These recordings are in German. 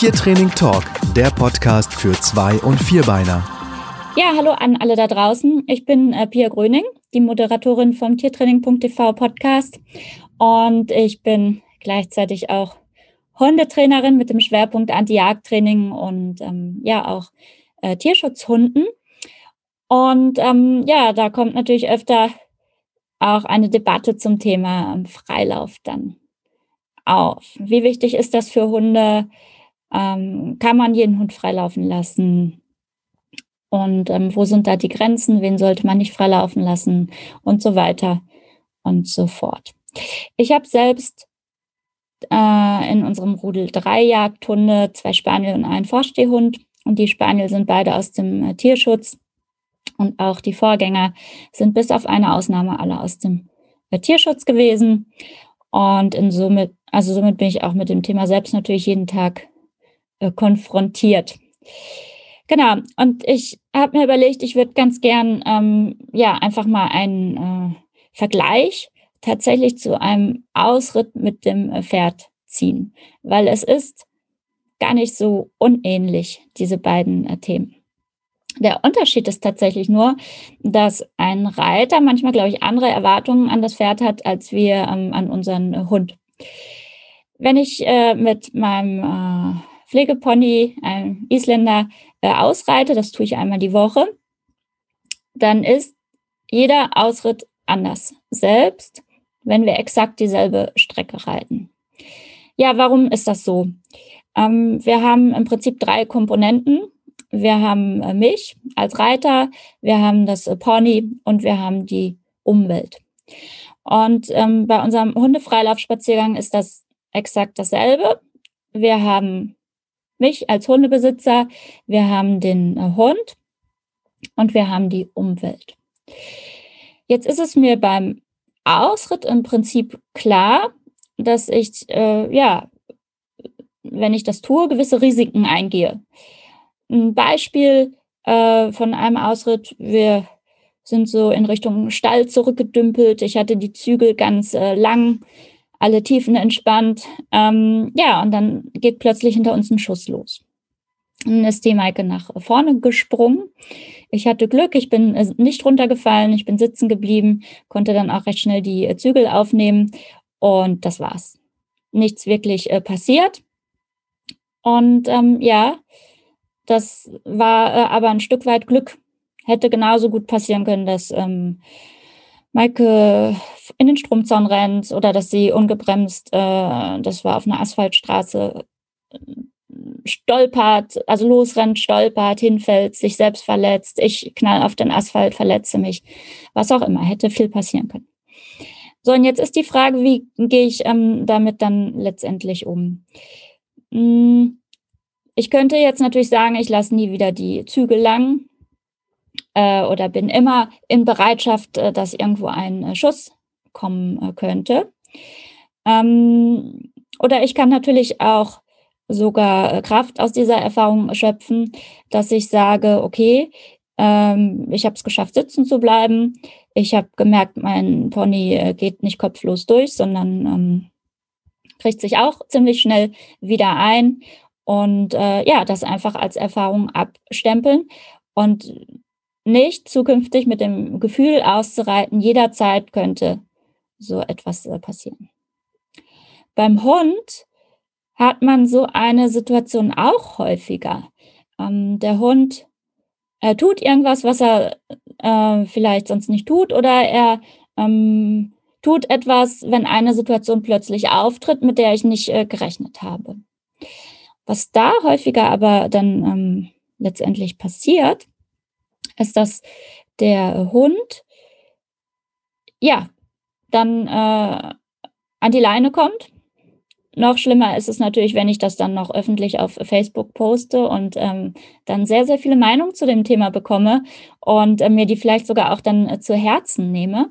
Tiertraining Talk, der Podcast für Zwei- und Vierbeiner. Ja, hallo an alle da draußen. Ich bin äh, Pia Gröning, die Moderatorin vom Tiertraining.tv Podcast und ich bin gleichzeitig auch Hundetrainerin mit dem Schwerpunkt Anti-Jagd-Training und ähm, ja auch äh, Tierschutzhunden. Und ähm, ja, da kommt natürlich öfter auch eine Debatte zum Thema ähm, Freilauf dann auf. Wie wichtig ist das für Hunde? Ähm, kann man jeden Hund freilaufen lassen? Und ähm, wo sind da die Grenzen? Wen sollte man nicht freilaufen lassen? Und so weiter und so fort. Ich habe selbst äh, in unserem Rudel drei Jagdhunde, zwei Spaniel und einen Vorstehhund. Und die Spaniel sind beide aus dem äh, Tierschutz. Und auch die Vorgänger sind bis auf eine Ausnahme alle aus dem äh, Tierschutz gewesen. Und in somit, also somit bin ich auch mit dem Thema selbst natürlich jeden Tag äh, konfrontiert. Genau. Und ich habe mir überlegt, ich würde ganz gern ähm, ja einfach mal einen äh, Vergleich tatsächlich zu einem Ausritt mit dem äh, Pferd ziehen, weil es ist gar nicht so unähnlich, diese beiden äh, Themen. Der Unterschied ist tatsächlich nur, dass ein Reiter manchmal, glaube ich, andere Erwartungen an das Pferd hat, als wir ähm, an unseren Hund. Wenn ich äh, mit meinem äh, Pflegepony, einem Isländer, äh, ausreite, das tue ich einmal die Woche, dann ist jeder Ausritt anders. Selbst wenn wir exakt dieselbe Strecke reiten. Ja, warum ist das so? Ähm, wir haben im Prinzip drei Komponenten. Wir haben äh, mich als Reiter, wir haben das äh, Pony und wir haben die Umwelt. Und ähm, bei unserem Hundefreilaufspaziergang ist das exakt dasselbe. Wir haben mich als Hundebesitzer, wir haben den äh, Hund und wir haben die Umwelt. Jetzt ist es mir beim Ausritt im Prinzip klar, dass ich, äh, ja, wenn ich das tue, gewisse Risiken eingehe. Ein Beispiel äh, von einem Ausritt, wir sind so in Richtung Stall zurückgedümpelt. Ich hatte die Zügel ganz äh, lang, alle Tiefen entspannt. Ähm, ja, und dann geht plötzlich hinter uns ein Schuss los. Dann ist die Maike nach vorne gesprungen. Ich hatte Glück, ich bin äh, nicht runtergefallen, ich bin sitzen geblieben, konnte dann auch recht schnell die äh, Zügel aufnehmen und das war's. Nichts wirklich äh, passiert. Und ähm, ja, das war äh, aber ein Stück weit Glück. Hätte genauso gut passieren können, dass ähm, Maike in den Stromzaun rennt oder dass sie ungebremst, äh, das war auf einer Asphaltstraße, stolpert, also losrennt, stolpert, hinfällt, sich selbst verletzt, ich knall auf den Asphalt, verletze mich, was auch immer, hätte viel passieren können. So, und jetzt ist die Frage, wie gehe ich ähm, damit dann letztendlich um? Hm, ich könnte jetzt natürlich sagen, ich lasse nie wieder die Zügel lang äh, oder bin immer in Bereitschaft, äh, dass irgendwo ein äh, Schuss kommen äh, könnte. Ähm, oder ich kann natürlich auch sogar äh, Kraft aus dieser Erfahrung schöpfen, dass ich sage, okay, ähm, ich habe es geschafft, sitzen zu bleiben. Ich habe gemerkt, mein Pony äh, geht nicht kopflos durch, sondern ähm, kriegt sich auch ziemlich schnell wieder ein. Und äh, ja, das einfach als Erfahrung abstempeln und nicht zukünftig mit dem Gefühl auszureiten, jederzeit könnte so etwas äh, passieren. Beim Hund hat man so eine Situation auch häufiger. Ähm, der Hund er tut irgendwas, was er äh, vielleicht sonst nicht tut, oder er ähm, tut etwas, wenn eine Situation plötzlich auftritt, mit der ich nicht äh, gerechnet habe. Was da häufiger aber dann ähm, letztendlich passiert, ist, dass der Hund ja dann äh, an die Leine kommt noch schlimmer ist es natürlich, wenn ich das dann noch öffentlich auf Facebook poste und ähm, dann sehr, sehr viele Meinungen zu dem Thema bekomme und äh, mir die vielleicht sogar auch dann äh, zu Herzen nehme.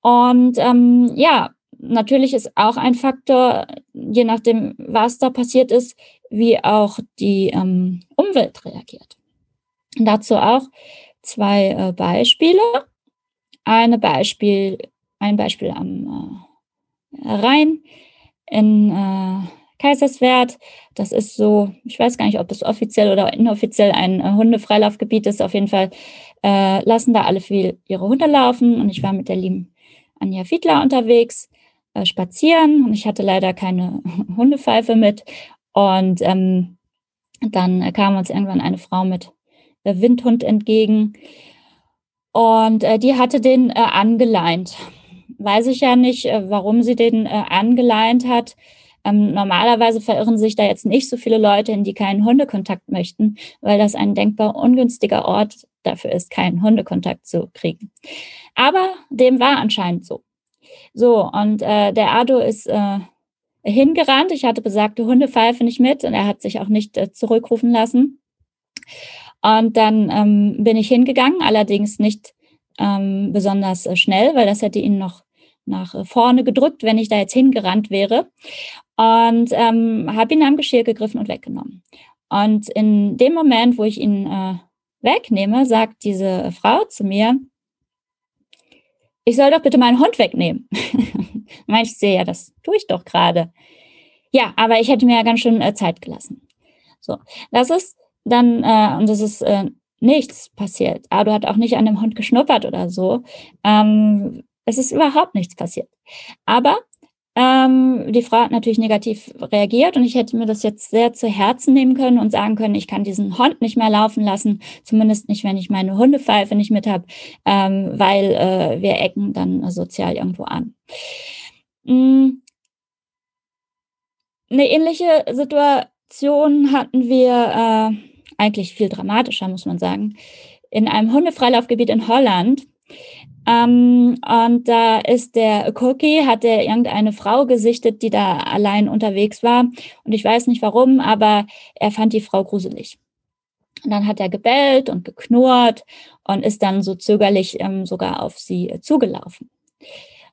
Und ähm, ja, natürlich ist auch ein Faktor, je nachdem, was da passiert ist, wie auch die ähm, Umwelt reagiert. Dazu auch zwei äh, Beispiele. Eine Beispiel, ein Beispiel am äh, Rhein in äh, Kaiserswerth. Das ist so, ich weiß gar nicht, ob es offiziell oder inoffiziell ein äh, Hundefreilaufgebiet ist. Auf jeden Fall äh, lassen da alle viel ihre Hunde laufen. Und ich war mit der lieben Anja Fiedler unterwegs, äh, spazieren. Und ich hatte leider keine Hundepfeife mit. Und ähm, dann kam uns irgendwann eine Frau mit Windhund entgegen. Und äh, die hatte den äh, angeleint. Weiß ich ja nicht, äh, warum sie den äh, angeleint hat. Ähm, normalerweise verirren sich da jetzt nicht so viele Leute hin, die keinen Hundekontakt möchten, weil das ein denkbar ungünstiger Ort dafür ist, keinen Hundekontakt zu kriegen. Aber dem war anscheinend so. So, und äh, der Ado ist äh, hingerannt. Ich hatte besagte Hundepfeife nicht mit und er hat sich auch nicht zurückrufen lassen. Und dann ähm, bin ich hingegangen, allerdings nicht ähm, besonders äh, schnell, weil das hätte ihn noch nach äh, vorne gedrückt, wenn ich da jetzt hingerannt wäre. Und ähm, habe ihn am Geschirr gegriffen und weggenommen. Und in dem Moment, wo ich ihn äh, wegnehme, sagt diese Frau zu mir, ich soll doch bitte meinen Hund wegnehmen. Meinst du, ja, das tue ich doch gerade. Ja, aber ich hätte mir ja ganz schön äh, Zeit gelassen. So, das ist dann, äh, und das ist äh, nichts passiert. Ado hat auch nicht an dem Hund geschnuppert oder so. Ähm, es ist überhaupt nichts passiert. Aber ähm, die Frau hat natürlich negativ reagiert und ich hätte mir das jetzt sehr zu Herzen nehmen können und sagen können, ich kann diesen Hund nicht mehr laufen lassen, zumindest nicht, wenn ich meine Hundepfeife nicht mit habe, ähm, weil äh, wir ecken dann sozial irgendwo an. Mhm. Eine ähnliche Situation hatten wir äh, eigentlich viel dramatischer, muss man sagen, in einem Hundefreilaufgebiet in Holland. Ähm, und da ist der Cookie, hat er irgendeine Frau gesichtet, die da allein unterwegs war. Und ich weiß nicht warum, aber er fand die Frau gruselig. Und dann hat er gebellt und geknurrt und ist dann so zögerlich ähm, sogar auf sie äh, zugelaufen.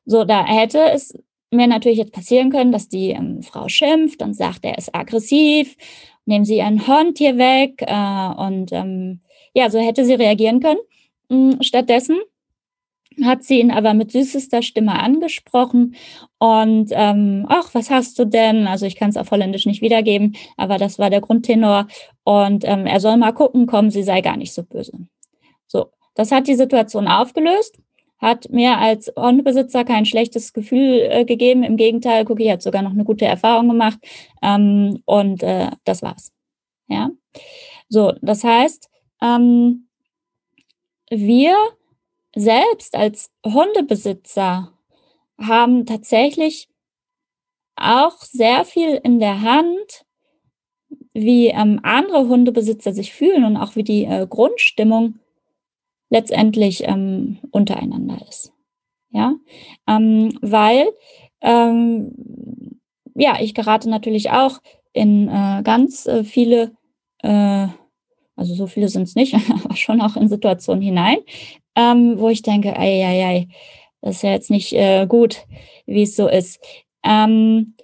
So, da hätte es mir natürlich jetzt passieren können, dass die ähm, Frau schimpft und sagt, er ist aggressiv nehmen Sie Hund hier weg. Äh, und ähm, ja, so hätte sie reagieren können. Mm, stattdessen hat sie ihn aber mit süßester Stimme angesprochen und ähm, ach, was hast du denn? Also ich kann es auf Holländisch nicht wiedergeben, aber das war der Grundtenor und ähm, er soll mal gucken, kommen, sie sei gar nicht so böse. So, das hat die Situation aufgelöst hat mir als Hundebesitzer kein schlechtes Gefühl äh, gegeben. Im Gegenteil, Cookie hat sogar noch eine gute Erfahrung gemacht. Ähm, und äh, das war's. Ja. So, das heißt, ähm, wir selbst als Hundebesitzer haben tatsächlich auch sehr viel in der Hand, wie ähm, andere Hundebesitzer sich fühlen und auch wie die äh, Grundstimmung letztendlich ähm, untereinander ist. Ja, ähm, weil ähm, ja, ich gerate natürlich auch in äh, ganz äh, viele, äh, also so viele sind es nicht, aber schon auch in Situationen hinein, ähm, wo ich denke, ei, ei, ei, das ist ja jetzt nicht äh, gut, wie es so ist. Ähm,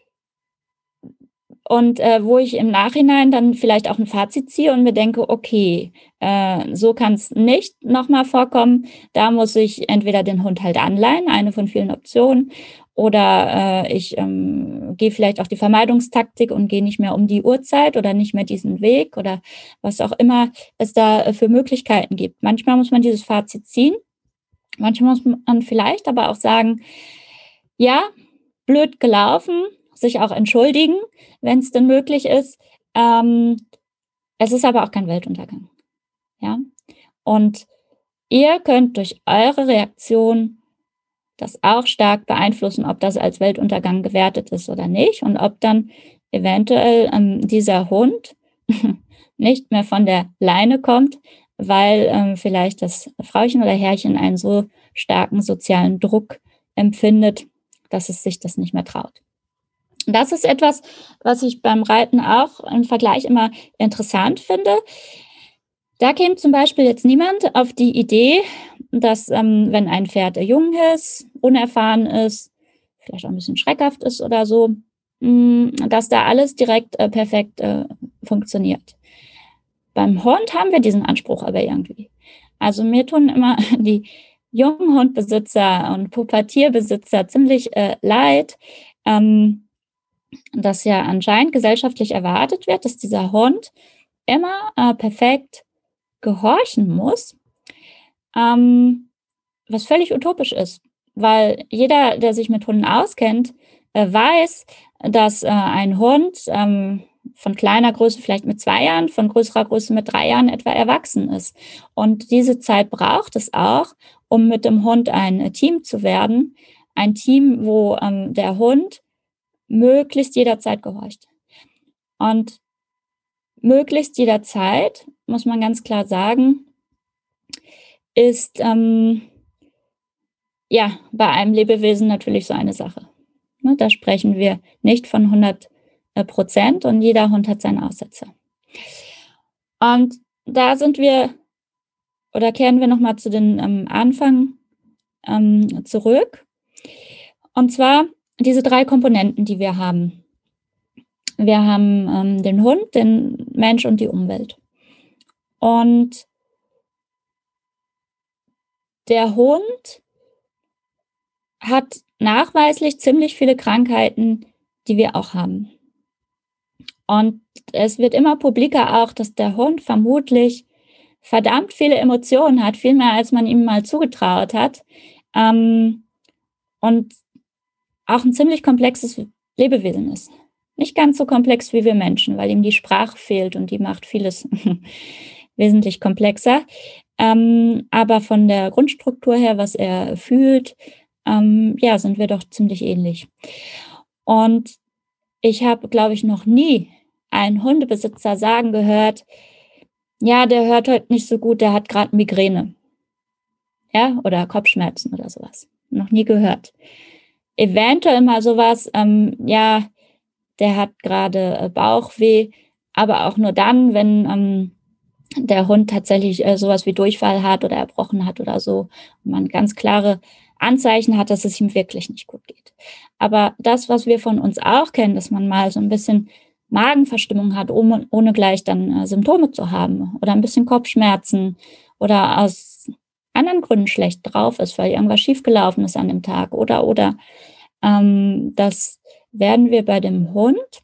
und äh, wo ich im Nachhinein dann vielleicht auch ein Fazit ziehe und mir denke, okay, äh, so kann es nicht nochmal vorkommen. Da muss ich entweder den Hund halt anleihen, eine von vielen Optionen, oder äh, ich ähm, gehe vielleicht auch die Vermeidungstaktik und gehe nicht mehr um die Uhrzeit oder nicht mehr diesen Weg oder was auch immer es da für Möglichkeiten gibt. Manchmal muss man dieses Fazit ziehen, manchmal muss man vielleicht aber auch sagen, ja, blöd gelaufen, sich auch entschuldigen, wenn es denn möglich ist. Ähm, es ist aber auch kein Weltuntergang. Ja. Und ihr könnt durch eure Reaktion das auch stark beeinflussen, ob das als Weltuntergang gewertet ist oder nicht und ob dann eventuell ähm, dieser Hund nicht mehr von der Leine kommt, weil ähm, vielleicht das Frauchen oder Herrchen einen so starken sozialen Druck empfindet, dass es sich das nicht mehr traut. Das ist etwas, was ich beim Reiten auch im Vergleich immer interessant finde. Da käme zum Beispiel jetzt niemand auf die Idee, dass ähm, wenn ein Pferd jung ist, unerfahren ist, vielleicht auch ein bisschen schreckhaft ist oder so, mm, dass da alles direkt äh, perfekt äh, funktioniert. Beim Hund haben wir diesen Anspruch aber irgendwie. Also mir tun immer die jungen Hundbesitzer und Pubertierbesitzer ziemlich äh, leid, ähm, dass ja anscheinend gesellschaftlich erwartet wird, dass dieser Hund immer äh, perfekt gehorchen muss, ähm, was völlig utopisch ist, weil jeder, der sich mit Hunden auskennt, äh, weiß, dass äh, ein Hund ähm, von kleiner Größe vielleicht mit zwei Jahren, von größerer Größe mit drei Jahren etwa erwachsen ist. Und diese Zeit braucht es auch, um mit dem Hund ein Team zu werden. Ein Team, wo ähm, der Hund möglichst jederzeit gehorcht. Und möglichst jederzeit, muss man ganz klar sagen, ist ähm, ja bei einem Lebewesen natürlich so eine Sache. Ne, da sprechen wir nicht von 100 äh, Prozent und jeder Hund hat seine Aussätze. Und da sind wir oder kehren wir nochmal zu den ähm, Anfang ähm, zurück. Und zwar diese drei Komponenten, die wir haben. Wir haben ähm, den Hund, den Mensch und die Umwelt. Und der Hund hat nachweislich ziemlich viele Krankheiten, die wir auch haben. Und es wird immer publiker auch, dass der Hund vermutlich verdammt viele Emotionen hat, viel mehr als man ihm mal zugetraut hat. Ähm, und auch ein ziemlich komplexes Lebewesen ist. Nicht ganz so komplex wie wir Menschen, weil ihm die Sprache fehlt und die macht vieles wesentlich komplexer. Ähm, aber von der Grundstruktur her, was er fühlt, ähm, ja, sind wir doch ziemlich ähnlich. Und ich habe, glaube ich, noch nie einen Hundebesitzer sagen gehört, ja, der hört heute nicht so gut, der hat gerade Migräne. Ja, oder Kopfschmerzen oder sowas. Noch nie gehört. Eventuell mal sowas, ähm, ja, der hat gerade äh, Bauchweh, aber auch nur dann, wenn ähm, der Hund tatsächlich äh, sowas wie Durchfall hat oder erbrochen hat oder so, und man ganz klare Anzeichen hat, dass es ihm wirklich nicht gut geht. Aber das, was wir von uns auch kennen, dass man mal so ein bisschen Magenverstimmung hat, ohne, ohne gleich dann äh, Symptome zu haben oder ein bisschen Kopfschmerzen oder aus anderen Gründen schlecht drauf ist, weil irgendwas schiefgelaufen ist an dem Tag oder oder ähm, das werden wir bei dem Hund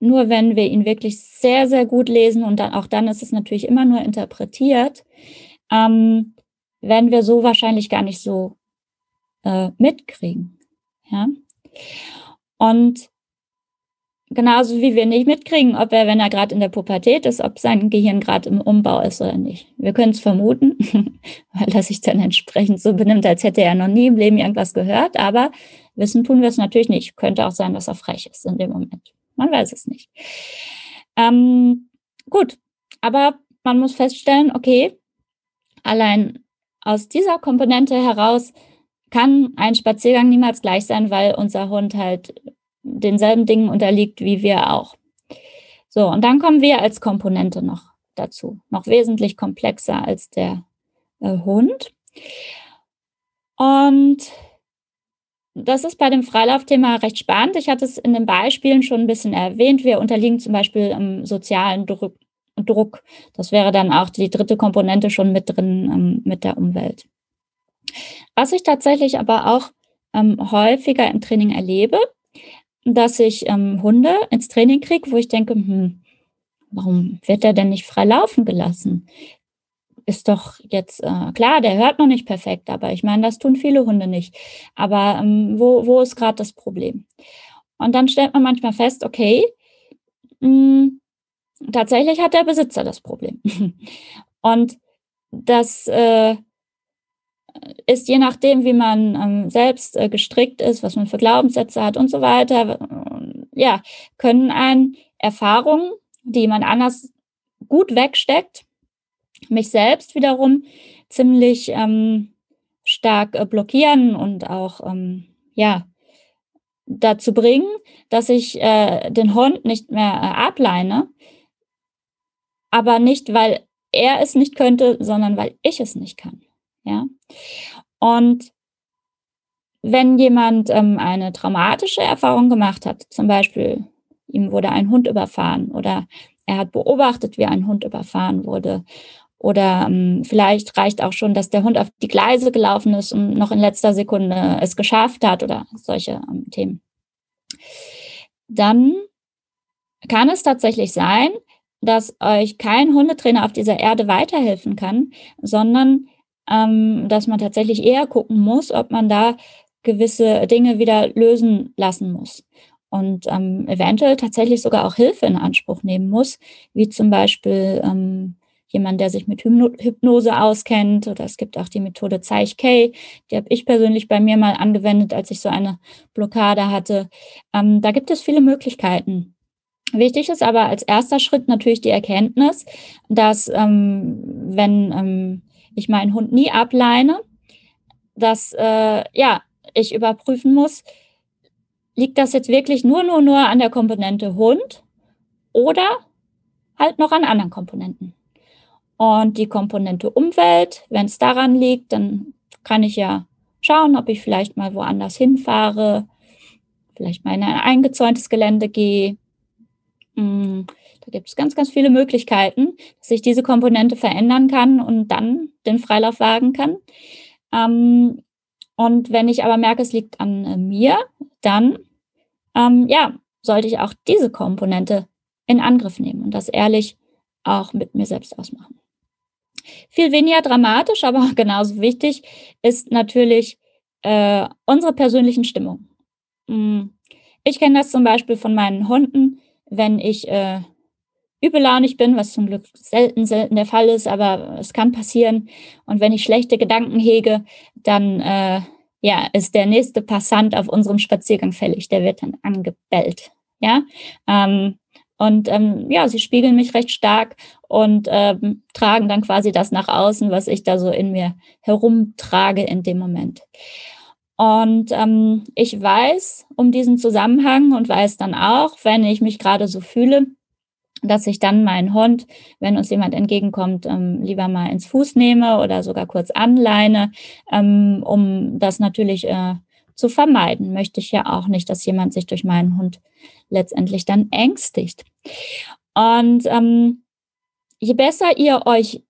nur wenn wir ihn wirklich sehr, sehr gut lesen und dann auch dann ist es natürlich immer nur interpretiert, ähm, werden wir so wahrscheinlich gar nicht so äh, mitkriegen. Ja. Und genauso wie wir nicht mitkriegen, ob er, wenn er gerade in der Pubertät ist, ob sein Gehirn gerade im Umbau ist oder nicht. Wir können es vermuten, weil er sich dann entsprechend so benimmt, als hätte er noch nie im Leben irgendwas gehört, aber wissen tun wir es natürlich nicht. Könnte auch sein, dass er frech ist in dem Moment. Man weiß es nicht. Ähm, gut, aber man muss feststellen, okay, allein aus dieser Komponente heraus kann ein Spaziergang niemals gleich sein, weil unser Hund halt denselben Dingen unterliegt wie wir auch. So, und dann kommen wir als Komponente noch dazu, noch wesentlich komplexer als der äh, Hund. Und das ist bei dem Freilaufthema recht spannend. Ich hatte es in den Beispielen schon ein bisschen erwähnt. Wir unterliegen zum Beispiel im sozialen Druck. Druck. Das wäre dann auch die dritte Komponente schon mit drin ähm, mit der Umwelt. Was ich tatsächlich aber auch ähm, häufiger im Training erlebe, dass ich ähm, Hunde ins Training kriege, wo ich denke, hm, warum wird der denn nicht frei laufen gelassen? ist doch jetzt äh, klar, der hört noch nicht perfekt, aber ich meine, das tun viele Hunde nicht. Aber ähm, wo, wo ist gerade das Problem? Und dann stellt man manchmal fest, okay, mh, hm, tatsächlich hat der Besitzer das Problem. Und das äh, ist je nachdem, wie man ähm, selbst äh, gestrickt ist, was man für Glaubenssätze hat und so weiter, äh, ja, können ein Erfahrungen, die man anders gut wegsteckt, mich selbst wiederum ziemlich ähm, stark äh, blockieren und auch ähm, ja dazu bringen, dass ich äh, den Hund nicht mehr äh, ableine, aber nicht weil er es nicht könnte, sondern weil ich es nicht kann. Ja und wenn jemand ähm, eine traumatische Erfahrung gemacht hat, zum Beispiel ihm wurde ein Hund überfahren oder er hat beobachtet, wie ein Hund überfahren wurde oder ähm, vielleicht reicht auch schon, dass der Hund auf die Gleise gelaufen ist und noch in letzter Sekunde es geschafft hat oder solche ähm, Themen. dann kann es tatsächlich sein, dass euch kein Hundetrainer auf dieser Erde weiterhelfen kann, sondern ähm, dass man tatsächlich eher gucken muss, ob man da gewisse Dinge wieder lösen lassen muss und ähm, eventuell tatsächlich sogar auch Hilfe in Anspruch nehmen muss, wie zum Beispiel ähm, jemand, der sich mit Hypnose auskennt oder es gibt auch die Methode Zeich K, die habe ich persönlich bei mir mal angewendet, als ich so eine Blockade hatte. Ähm, da gibt es viele Möglichkeiten. Wichtig ist aber als erster Schritt natürlich die Erkenntnis, dass ähm, wenn ähm, ich meinen Hund nie ableine, dass äh, ja ich überprüfen muss, liegt das jetzt wirklich nur nur nur an der Komponente Hund oder halt noch an anderen Komponenten. Und die Komponente Umwelt, wenn es daran liegt, dann kann ich ja schauen, ob ich vielleicht mal woanders hinfahre, vielleicht mal in ein eingezäuntes Gelände gehe. Gibt es ganz, ganz viele Möglichkeiten, dass ich diese Komponente verändern kann und dann den Freilauf wagen kann. Ähm, und wenn ich aber merke, es liegt an äh, mir, dann ähm, ja, sollte ich auch diese Komponente in Angriff nehmen und das ehrlich auch mit mir selbst ausmachen. Viel weniger dramatisch, aber genauso wichtig ist natürlich äh, unsere persönlichen Stimmung. Hm, ich kenne das zum Beispiel von meinen Hunden, wenn ich äh, übellaunig bin, was zum Glück selten, selten der Fall ist, aber es kann passieren. Und wenn ich schlechte Gedanken hege, dann äh, ja, ist der nächste Passant auf unserem Spaziergang fällig. Der wird dann angebellt. Ja, ähm, und ähm, ja, sie spiegeln mich recht stark und ähm, tragen dann quasi das nach außen, was ich da so in mir herumtrage in dem Moment. Und ähm, ich weiß um diesen Zusammenhang und weiß dann auch, wenn ich mich gerade so fühle, dass ich dann meinen Hund, wenn uns jemand entgegenkommt, ähm, lieber mal ins Fuß nehme oder sogar kurz anleine, ähm, um das natürlich äh, zu vermeiden. Möchte ich ja auch nicht, dass jemand sich durch meinen Hund letztendlich dann ängstigt. Und ähm, je besser ihr euch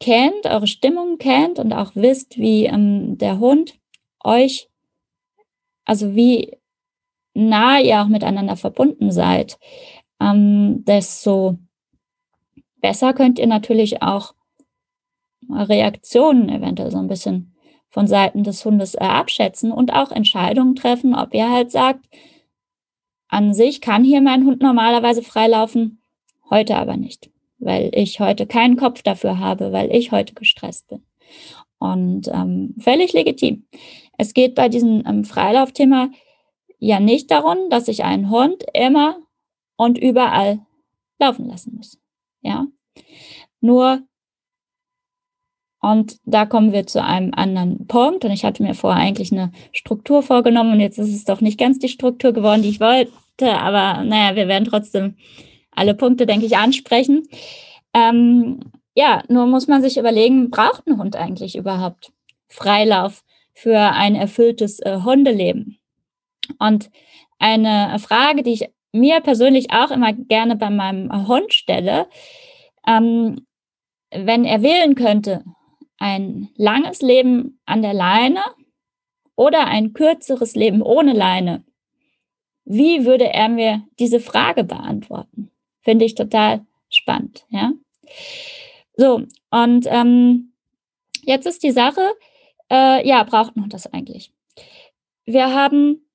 kennt, eure Stimmung kennt und auch wisst, wie ähm, der Hund euch, also wie nah ihr auch miteinander verbunden seid, ähm, desto besser könnt ihr natürlich auch Reaktionen eventuell so ein bisschen von Seiten des Hundes äh, abschätzen und auch Entscheidungen treffen, ob ihr halt sagt, an sich kann hier mein Hund normalerweise freilaufen, heute aber nicht, weil ich heute keinen Kopf dafür habe, weil ich heute gestresst bin. Und ähm, völlig legitim. Es geht bei diesem ähm, Freilaufthema ja nicht darum, dass ich einen Hund immer und überall laufen lassen muss. Ja. Nur und da kommen wir zu einem anderen Punkt. Und ich hatte mir vorher eigentlich eine Struktur vorgenommen und jetzt ist es doch nicht ganz die Struktur geworden, die ich wollte. Aber naja, wir werden trotzdem alle Punkte, denke ich, ansprechen. Ähm, ja, nur muss man sich überlegen, braucht ein Hund eigentlich überhaupt Freilauf für ein erfülltes äh, Hundeleben? Und eine Frage, die ich mir persönlich auch immer gerne bei meinem Hund stelle, ähm, wenn er wählen könnte, ein langes Leben an der Leine oder ein kürzeres Leben ohne Leine? Wie würde er mir diese Frage beantworten? Finde ich total spannend, ja. So, und ähm, jetzt ist die Sache, äh, ja, braucht man das eigentlich? Wir haben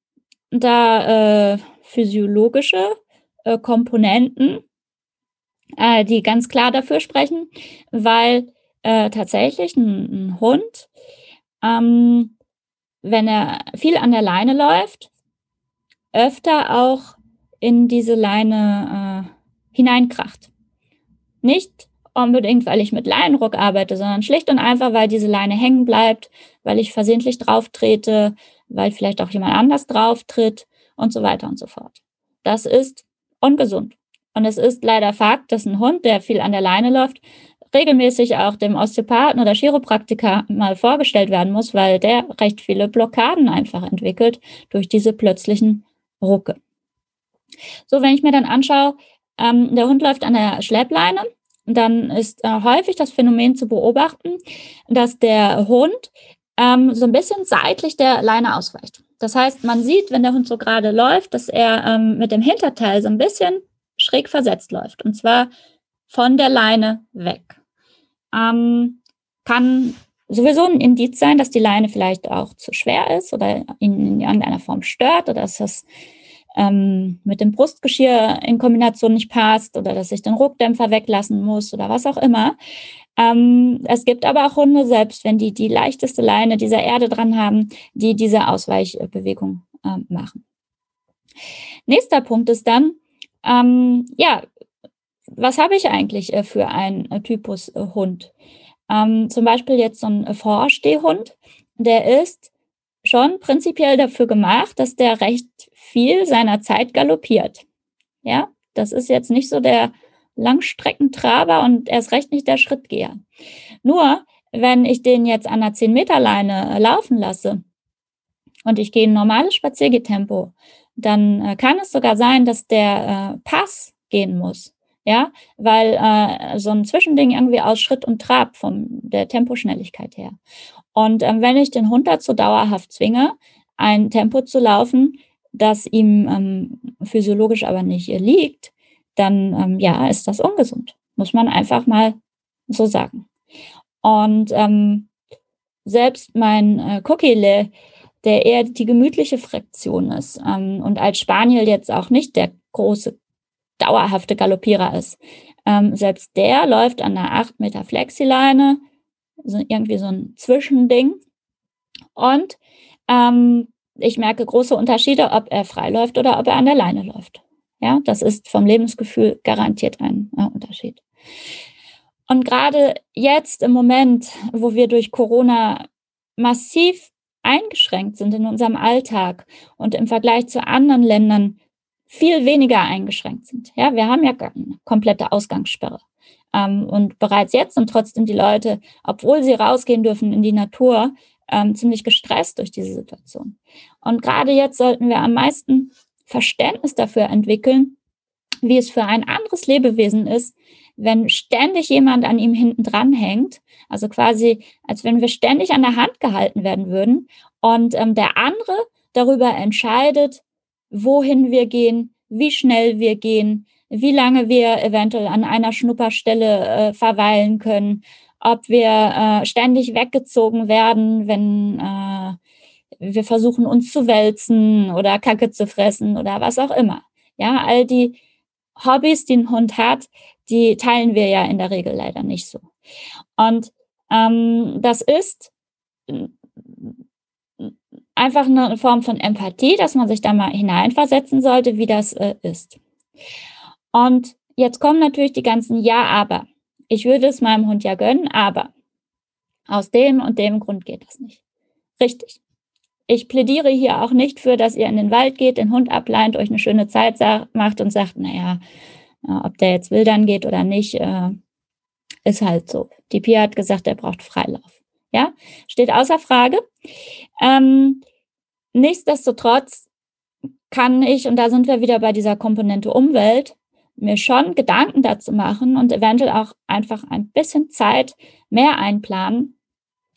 da äh, physiologische äh, Komponenten, äh, die ganz klar dafür sprechen, weil äh, tatsächlich ein, ein Hund, ähm, wenn er viel an der Leine läuft, öfter auch in diese Leine äh, hineinkracht. Nicht unbedingt, weil ich mit Leinenruck arbeite, sondern schlicht und einfach, weil diese Leine hängen bleibt, weil ich versehentlich drauf trete, weil vielleicht auch jemand anders drauf tritt und so weiter und so fort. Das ist ungesund. Und es ist leider Fakt, dass ein Hund, der viel an der Leine läuft, regelmäßig auch dem Osteopathen oder Chiropraktiker mal vorgestellt werden muss, weil der recht viele Blockaden einfach entwickelt durch diese plötzlichen Rucke. So, wenn ich mir dann anschaue, ähm, der Hund läuft an der Schleppleine, dann ist äh, häufig das Phänomen zu beobachten, dass der Hund ähm, so ein bisschen seitlich der Leine ausweicht. Das heißt, man sieht, wenn der Hund so gerade läuft, dass er ähm, mit dem Hinterteil so ein bisschen schräg versetzt läuft. Und zwar von der Leine weg. Ähm, kann sowieso ein Indiz sein, dass die Leine vielleicht auch zu schwer ist oder ihn in irgendeiner Form stört oder dass das ähm, mit dem Brustgeschirr in Kombination nicht passt oder dass ich den Ruckdämpfer weglassen muss oder was auch immer. Ähm, es gibt aber auch Hunde, selbst wenn die die leichteste Leine dieser Erde dran haben, die diese Ausweichbewegung äh, machen. Nächster Punkt ist dann, ähm, ja, was habe ich eigentlich äh, für einen äh, Typus äh, Hund? Ähm, zum Beispiel jetzt so ein Vorstehhund, der ist schon prinzipiell dafür gemacht, dass der recht viel seiner Zeit galoppiert. Ja, das ist jetzt nicht so der Langstreckentraber und erst recht nicht der Schrittgeher. Nur, wenn ich den jetzt an einer 10-Meter-Leine laufen lasse und ich gehe ein normales Spaziergetempo, dann äh, kann es sogar sein, dass der äh, Pass gehen muss. Ja, weil äh, so ein Zwischending irgendwie aus Schritt und Trab von der Temposchnelligkeit her. Und ähm, wenn ich den Hund dazu dauerhaft zwinge, ein Tempo zu laufen, das ihm ähm, physiologisch aber nicht liegt, dann ähm, ja, ist das ungesund. Muss man einfach mal so sagen. Und ähm, selbst mein äh, Kokile, der eher die gemütliche Fraktion ist ähm, und als Spaniel jetzt auch nicht der große, dauerhafte Galoppierer ist, ähm, selbst der läuft an einer 8 Meter Flexileine, so irgendwie so ein Zwischending. Und ähm, ich merke große Unterschiede, ob er frei läuft oder ob er an der Leine läuft. Ja, das ist vom Lebensgefühl garantiert ein äh, Unterschied. Und gerade jetzt im Moment, wo wir durch Corona massiv eingeschränkt sind in unserem Alltag und im Vergleich zu anderen Ländern viel weniger eingeschränkt sind. Ja, wir haben ja eine komplette Ausgangssperre. Ähm, und bereits jetzt sind trotzdem die Leute, obwohl sie rausgehen dürfen in die Natur, ähm, ziemlich gestresst durch diese Situation. Und gerade jetzt sollten wir am meisten Verständnis dafür entwickeln, wie es für ein anderes Lebewesen ist, wenn ständig jemand an ihm hinten dran hängt, also quasi, als wenn wir ständig an der Hand gehalten werden würden und ähm, der andere darüber entscheidet, wohin wir gehen, wie schnell wir gehen, wie lange wir eventuell an einer Schnupperstelle äh, verweilen können, ob wir äh, ständig weggezogen werden, wenn äh, wir versuchen uns zu wälzen oder Kacke zu fressen oder was auch immer. Ja, all die Hobbys, die ein Hund hat, die teilen wir ja in der Regel leider nicht so. Und ähm, das ist einfach eine Form von Empathie, dass man sich da mal hineinversetzen sollte, wie das äh, ist. Und jetzt kommen natürlich die ganzen Ja, aber. Ich würde es meinem Hund ja gönnen, aber aus dem und dem Grund geht das nicht. Richtig. Ich plädiere hier auch nicht für, dass ihr in den Wald geht, den Hund ableint, euch eine schöne Zeit macht und sagt, naja, ob der jetzt wildern geht oder nicht, äh, ist halt so. Die Pia hat gesagt, er braucht Freilauf. Ja, steht außer Frage. Ähm, nichtsdestotrotz kann ich, und da sind wir wieder bei dieser Komponente Umwelt, mir schon Gedanken dazu machen und eventuell auch einfach ein bisschen Zeit mehr einplanen,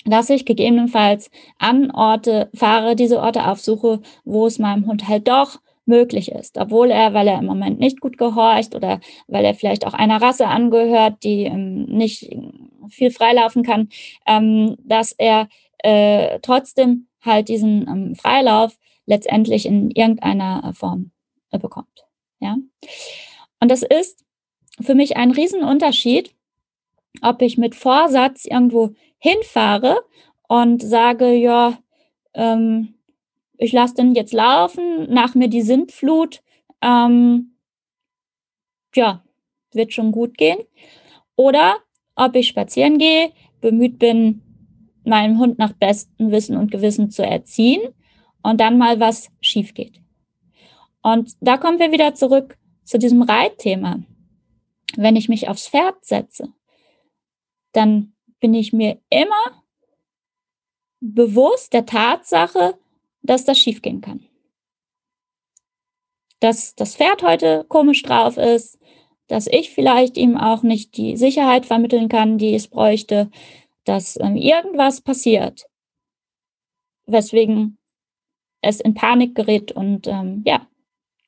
dass ich gegebenenfalls an Orte fahre, diese Orte aufsuche, wo es meinem Hund halt doch möglich ist, obwohl er, weil er im Moment nicht gut gehorcht oder weil er vielleicht auch einer Rasse angehört, die ähm, nicht viel freilaufen kann, ähm, dass er äh, trotzdem halt diesen ähm, Freilauf letztendlich in irgendeiner Form äh, bekommt. Ja. Und das ist für mich ein Riesenunterschied, ob ich mit Vorsatz irgendwo hinfahre und sage, ja, ähm, ich lasse den jetzt laufen, nach mir die Sintflut, ähm, ja, wird schon gut gehen. Oder ob ich spazieren gehe, bemüht bin, meinen Hund nach bestem Wissen und Gewissen zu erziehen und dann mal was schief geht. Und da kommen wir wieder zurück zu diesem Reitthema. Wenn ich mich aufs Pferd setze, dann bin ich mir immer bewusst der Tatsache, dass das schiefgehen kann. Dass das Pferd heute komisch drauf ist, dass ich vielleicht ihm auch nicht die Sicherheit vermitteln kann, die es bräuchte, dass ähm, irgendwas passiert, weswegen es in Panik gerät und ähm, ja,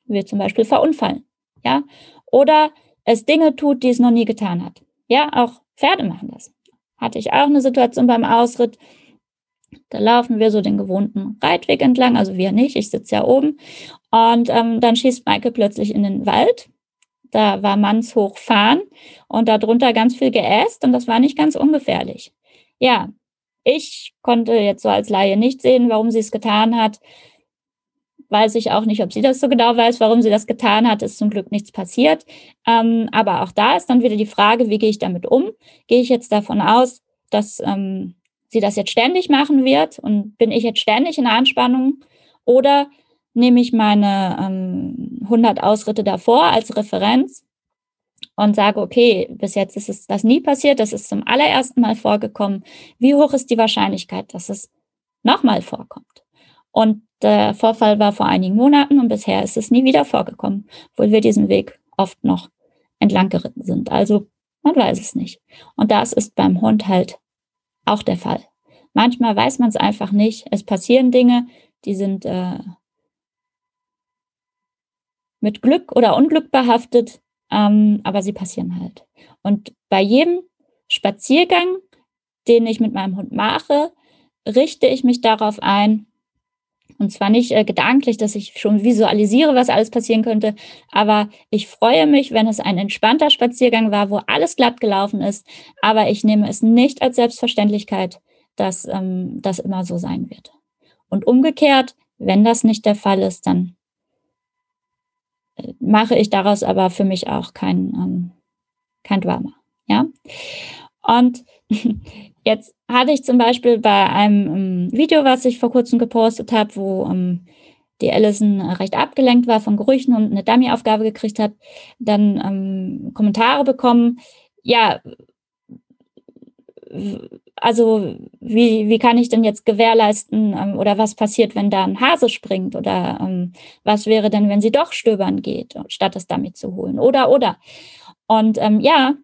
wir zum Beispiel verunfallen. Ja, oder es Dinge tut, die es noch nie getan hat. Ja, auch Pferde machen das. Hatte ich auch eine Situation beim Ausritt. Da laufen wir so den gewohnten Reitweg entlang, also wir nicht, ich sitze ja oben. Und ähm, dann schießt Maike plötzlich in den Wald. Da war mannshoch Fahren und darunter ganz viel Geäst und das war nicht ganz ungefährlich. Ja, ich konnte jetzt so als Laie nicht sehen, warum sie es getan hat. Weiß ich auch nicht, ob sie das so genau weiß, warum sie das getan hat. Ist zum Glück nichts passiert. Ähm, aber auch da ist dann wieder die Frage, wie gehe ich damit um? Gehe ich jetzt davon aus, dass ähm, sie das jetzt ständig machen wird und bin ich jetzt ständig in Anspannung? Oder nehme ich meine ähm, 100 Ausritte davor als Referenz und sage, okay, bis jetzt ist es das nie passiert, das ist zum allerersten Mal vorgekommen. Wie hoch ist die Wahrscheinlichkeit, dass es nochmal vorkommt? Und der Vorfall war vor einigen Monaten und bisher ist es nie wieder vorgekommen, obwohl wir diesen Weg oft noch entlang geritten sind. Also man weiß es nicht. Und das ist beim Hund halt auch der Fall. Manchmal weiß man es einfach nicht. Es passieren Dinge, die sind äh, mit Glück oder Unglück behaftet ähm, aber sie passieren halt. Und bei jedem Spaziergang, den ich mit meinem Hund mache, richte ich mich darauf ein, und zwar nicht äh, gedanklich, dass ich schon visualisiere, was alles passieren könnte, aber ich freue mich, wenn es ein entspannter Spaziergang war, wo alles glatt gelaufen ist, aber ich nehme es nicht als Selbstverständlichkeit, dass ähm, das immer so sein wird. Und umgekehrt, wenn das nicht der Fall ist, dann mache ich daraus aber für mich auch kein, ähm, kein Drama. Ja. Und jetzt hatte ich zum Beispiel bei einem ähm, Video, was ich vor kurzem gepostet habe, wo ähm, die Allison recht abgelenkt war von Gerüchen und eine Dummy-Aufgabe gekriegt hat, dann ähm, Kommentare bekommen. Ja, also wie, wie kann ich denn jetzt gewährleisten ähm, oder was passiert, wenn da ein Hase springt oder ähm, was wäre denn, wenn sie doch stöbern geht, statt das damit zu holen oder oder. Und ähm, ja,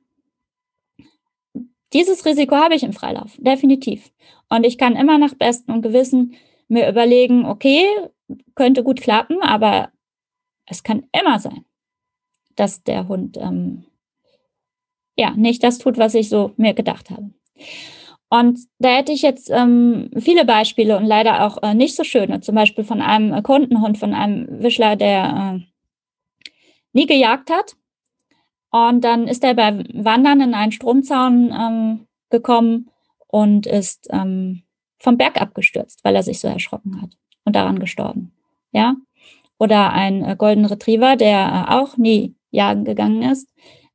dieses Risiko habe ich im Freilauf, definitiv. Und ich kann immer nach bestem Gewissen mir überlegen, okay, könnte gut klappen, aber es kann immer sein, dass der Hund ähm, ja nicht das tut, was ich so mir gedacht habe. Und da hätte ich jetzt ähm, viele Beispiele und leider auch äh, nicht so schöne. Zum Beispiel von einem Kundenhund, von einem Wischler, der äh, nie gejagt hat. Und dann ist er beim Wandern in einen Stromzaun ähm, gekommen und ist ähm, vom Berg abgestürzt, weil er sich so erschrocken hat und daran gestorben. Ja. Oder ein äh, Golden Retriever, der äh, auch nie jagen gegangen ist,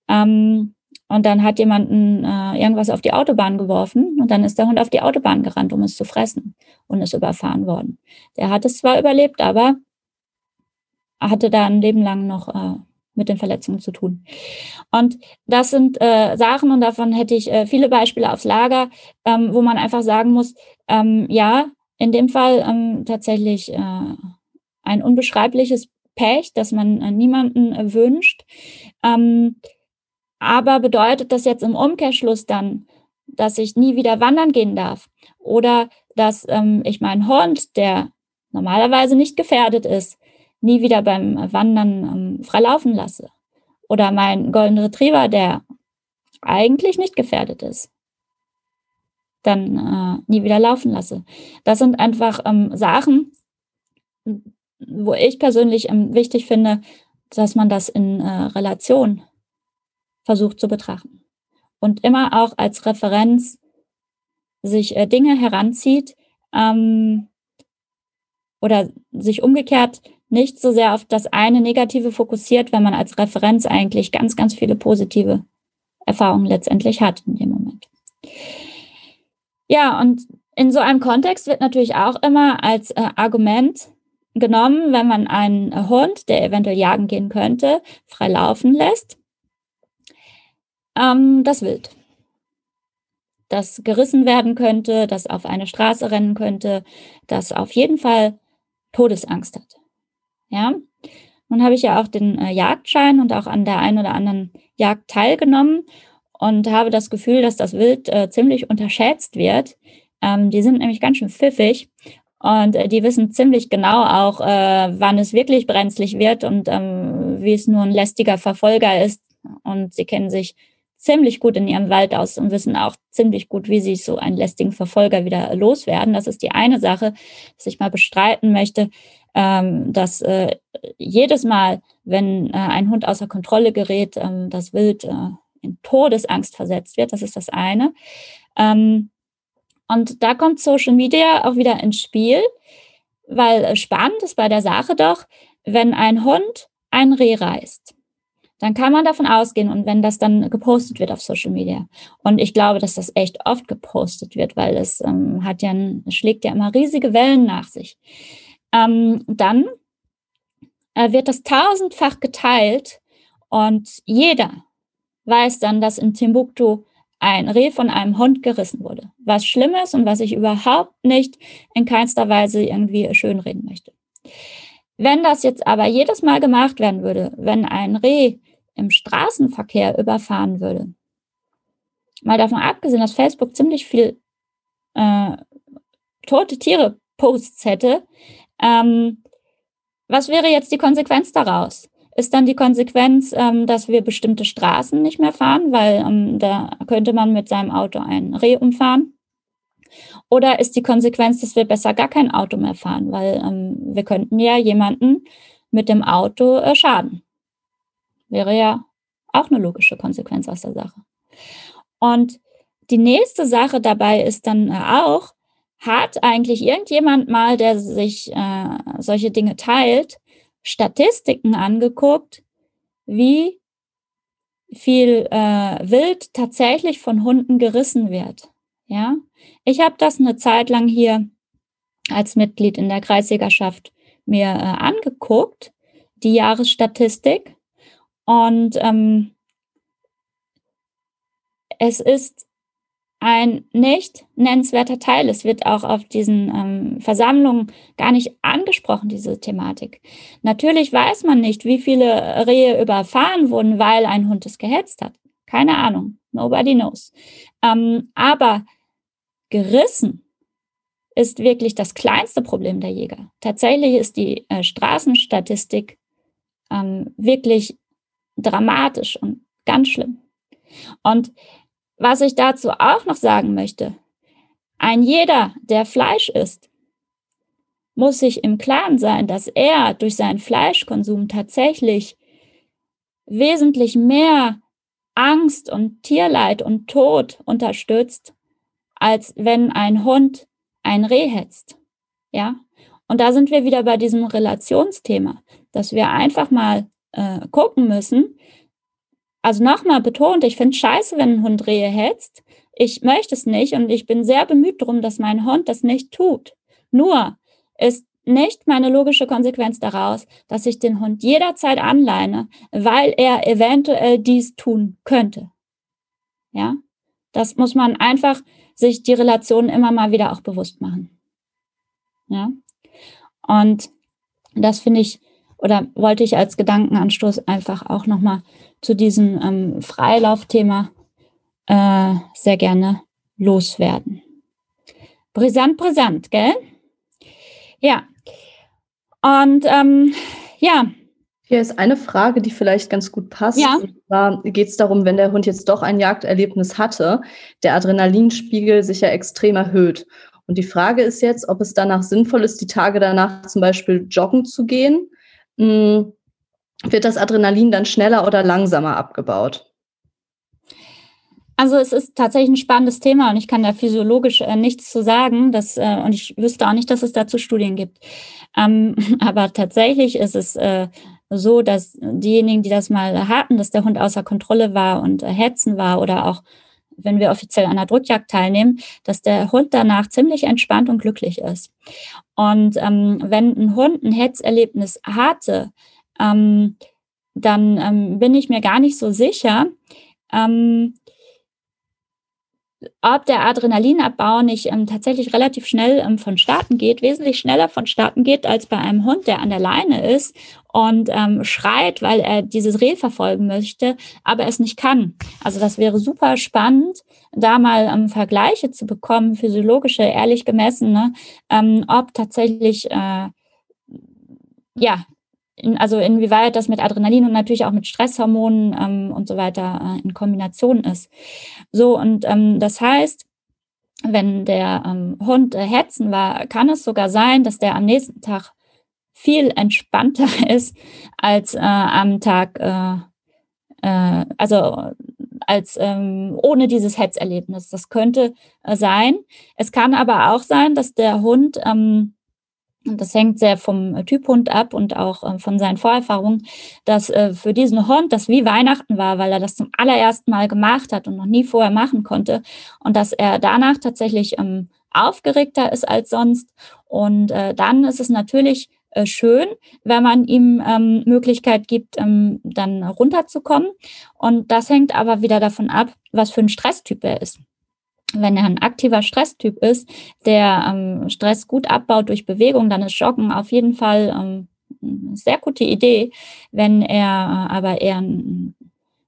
ähm, und dann hat jemanden äh, irgendwas auf die Autobahn geworfen und dann ist der Hund auf die Autobahn gerannt, um es zu fressen und ist überfahren worden. Der hat es zwar überlebt, aber hatte da ein Leben lang noch äh, mit den Verletzungen zu tun. Und das sind äh, Sachen, und davon hätte ich äh, viele Beispiele aufs Lager, ähm, wo man einfach sagen muss, ähm, ja, in dem Fall ähm, tatsächlich äh, ein unbeschreibliches Pech, das man äh, niemanden äh, wünscht. Ähm, aber bedeutet das jetzt im Umkehrschluss dann, dass ich nie wieder wandern gehen darf? Oder dass ähm, ich meinen Hund, der normalerweise nicht gefährdet ist, nie wieder beim Wandern ähm, frei laufen lasse? Oder meinen Golden Retriever, der eigentlich nicht gefährdet ist, dann äh, nie wieder laufen lasse? Das sind einfach ähm, Sachen, wo ich persönlich ähm, wichtig finde, dass man das in äh, Relation versucht zu betrachten. Und immer auch als Referenz sich äh, Dinge heranzieht ähm, oder sich umgekehrt nicht so sehr auf das eine Negative fokussiert, wenn man als Referenz eigentlich ganz, ganz viele positive Erfahrungen letztendlich hat in dem Moment. Ja, und in so einem Kontext wird natürlich auch immer als äh, Argument genommen, wenn man einen Hund, der eventuell jagen gehen könnte, frei laufen lässt, ähm, das Wild. Das gerissen werden könnte, das auf eine Straße rennen könnte, das auf jeden Fall Todesangst hat. Ja. Nun habe ich ja auch den äh, Jagdschein und auch an der einen oder anderen Jagd teilgenommen und habe das Gefühl, dass das Wild äh, ziemlich unterschätzt wird. Ähm, die sind nämlich ganz schön pfiffig Und äh, die wissen ziemlich genau auch, äh, wann es wirklich brenzlig wird und ähm, wie es nur ein lästiger Verfolger ist. Und sie kennen sich ziemlich gut in ihrem Wald aus und wissen auch ziemlich gut, wie sie so einen lästigen Verfolger wieder loswerden. Das ist die eine Sache, dass ich mal bestreiten möchte, ähm, dass äh, jedes Mal, wenn äh, ein Hund außer Kontrolle gerät, ähm, das Wild äh, in Todesangst versetzt wird. Das ist das eine. Ähm, und da kommt Social Media auch wieder ins Spiel, weil spannend ist bei der Sache doch, wenn ein Hund ein Reh reißt, dann kann man davon ausgehen und wenn das dann gepostet wird auf Social Media und ich glaube, dass das echt oft gepostet wird, weil es ähm, hat ja, schlägt ja immer riesige Wellen nach sich, ähm, dann äh, wird das tausendfach geteilt und jeder weiß dann, dass in Timbuktu ein Reh von einem Hund gerissen wurde. Was Schlimmes und was ich überhaupt nicht in keinster Weise irgendwie schönreden möchte. Wenn das jetzt aber jedes Mal gemacht werden würde, wenn ein Reh im Straßenverkehr überfahren würde, mal davon abgesehen, dass Facebook ziemlich viel äh, tote Tiere Posts hätte, ähm, was wäre jetzt die Konsequenz daraus? ist dann die Konsequenz, ähm, dass wir bestimmte Straßen nicht mehr fahren, weil ähm, da könnte man mit seinem Auto ein Reh umfahren. Oder ist die Konsequenz, dass wir besser gar kein Auto mehr fahren, weil ähm, wir könnten ja jemanden mit dem Auto äh, schaden. Wäre ja auch eine logische Konsequenz aus der Sache. Und die nächste Sache dabei ist dann äh, auch, hat eigentlich irgendjemand mal, der sich äh, solche Dinge teilt, Statistiken angeguckt, wie viel äh, Wild tatsächlich von Hunden gerissen wird. Ja, ich habe das eine Zeit lang hier als Mitglied in der Kreisjägerschaft mir äh, angeguckt, die Jahresstatistik. Und ähm, es ist ein nicht nennenswerter Teil. Es wird auch auf diesen ähm, Versammlungen gar nicht angesprochen, diese Thematik. Natürlich weiß man nicht, wie viele Rehe überfahren wurden, weil ein Hund es gehetzt hat. Keine Ahnung. Nobody knows. Ähm, aber gerissen ist wirklich das kleinste Problem der Jäger. Tatsächlich ist die äh, Straßenstatistik ähm, wirklich dramatisch und ganz schlimm. Und was ich dazu auch noch sagen möchte, ein jeder, der Fleisch isst, muss sich im Klaren sein, dass er durch seinen Fleischkonsum tatsächlich wesentlich mehr Angst und Tierleid und Tod unterstützt, als wenn ein Hund ein Reh hetzt. Ja? Und da sind wir wieder bei diesem Relationsthema, dass wir einfach mal äh, gucken müssen, also nochmal betont, ich finde scheiße, wenn ein Hund Rehe hetzt. Ich möchte es nicht und ich bin sehr bemüht darum, dass mein Hund das nicht tut. Nur ist nicht meine logische Konsequenz daraus, dass ich den Hund jederzeit anleine, weil er eventuell dies tun könnte. Ja, das muss man einfach sich die Relation immer mal wieder auch bewusst machen. Ja, und das finde ich oder wollte ich als Gedankenanstoß einfach auch nochmal zu diesem ähm, Freilaufthema äh, sehr gerne loswerden. Brisant, brisant, gell? Ja. Und ähm, ja. Hier ist eine Frage, die vielleicht ganz gut passt. Ja. Und zwar geht es darum, wenn der Hund jetzt doch ein Jagderlebnis hatte, der Adrenalinspiegel sich ja extrem erhöht. Und die Frage ist jetzt, ob es danach sinnvoll ist, die Tage danach zum Beispiel joggen zu gehen. Hm, wird das Adrenalin dann schneller oder langsamer abgebaut? Also es ist tatsächlich ein spannendes Thema und ich kann da physiologisch äh, nichts zu sagen. Dass, äh, und ich wüsste auch nicht, dass es dazu Studien gibt. Ähm, aber tatsächlich ist es äh, so, dass diejenigen, die das mal hatten, dass der Hund außer Kontrolle war und äh, hetzen war oder auch wenn wir offiziell an einer Drückjagd teilnehmen, dass der Hund danach ziemlich entspannt und glücklich ist. Und ähm, wenn ein Hund ein Hetzerlebnis hatte, ähm, dann ähm, bin ich mir gar nicht so sicher, ähm, ob der Adrenalinabbau nicht ähm, tatsächlich relativ schnell ähm, vonstatten geht, wesentlich schneller vonstatten geht als bei einem Hund, der an der Leine ist und ähm, schreit, weil er dieses Reh verfolgen möchte, aber es nicht kann. Also das wäre super spannend, da mal ähm, Vergleiche zu bekommen, physiologische, ehrlich gemessene, ähm, ob tatsächlich äh, ja also inwieweit das mit Adrenalin und natürlich auch mit Stresshormonen ähm, und so weiter äh, in Kombination ist. So, und ähm, das heißt, wenn der ähm, Hund äh, hetzen war, kann es sogar sein, dass der am nächsten Tag viel entspannter ist als äh, am Tag, äh, äh, also als ähm, ohne dieses Hetzerlebnis. Das könnte äh, sein. Es kann aber auch sein, dass der Hund ähm, das hängt sehr vom Typ Hund ab und auch äh, von seinen Vorerfahrungen, dass äh, für diesen Hund das wie Weihnachten war, weil er das zum allerersten Mal gemacht hat und noch nie vorher machen konnte und dass er danach tatsächlich ähm, aufgeregter ist als sonst. Und äh, dann ist es natürlich äh, schön, wenn man ihm ähm, Möglichkeit gibt, ähm, dann runterzukommen. Und das hängt aber wieder davon ab, was für ein Stresstyp er ist wenn er ein aktiver Stresstyp ist, der ähm, Stress gut abbaut durch Bewegung, dann ist Joggen auf jeden Fall ähm, eine sehr gute Idee. Wenn er äh, aber eher ein,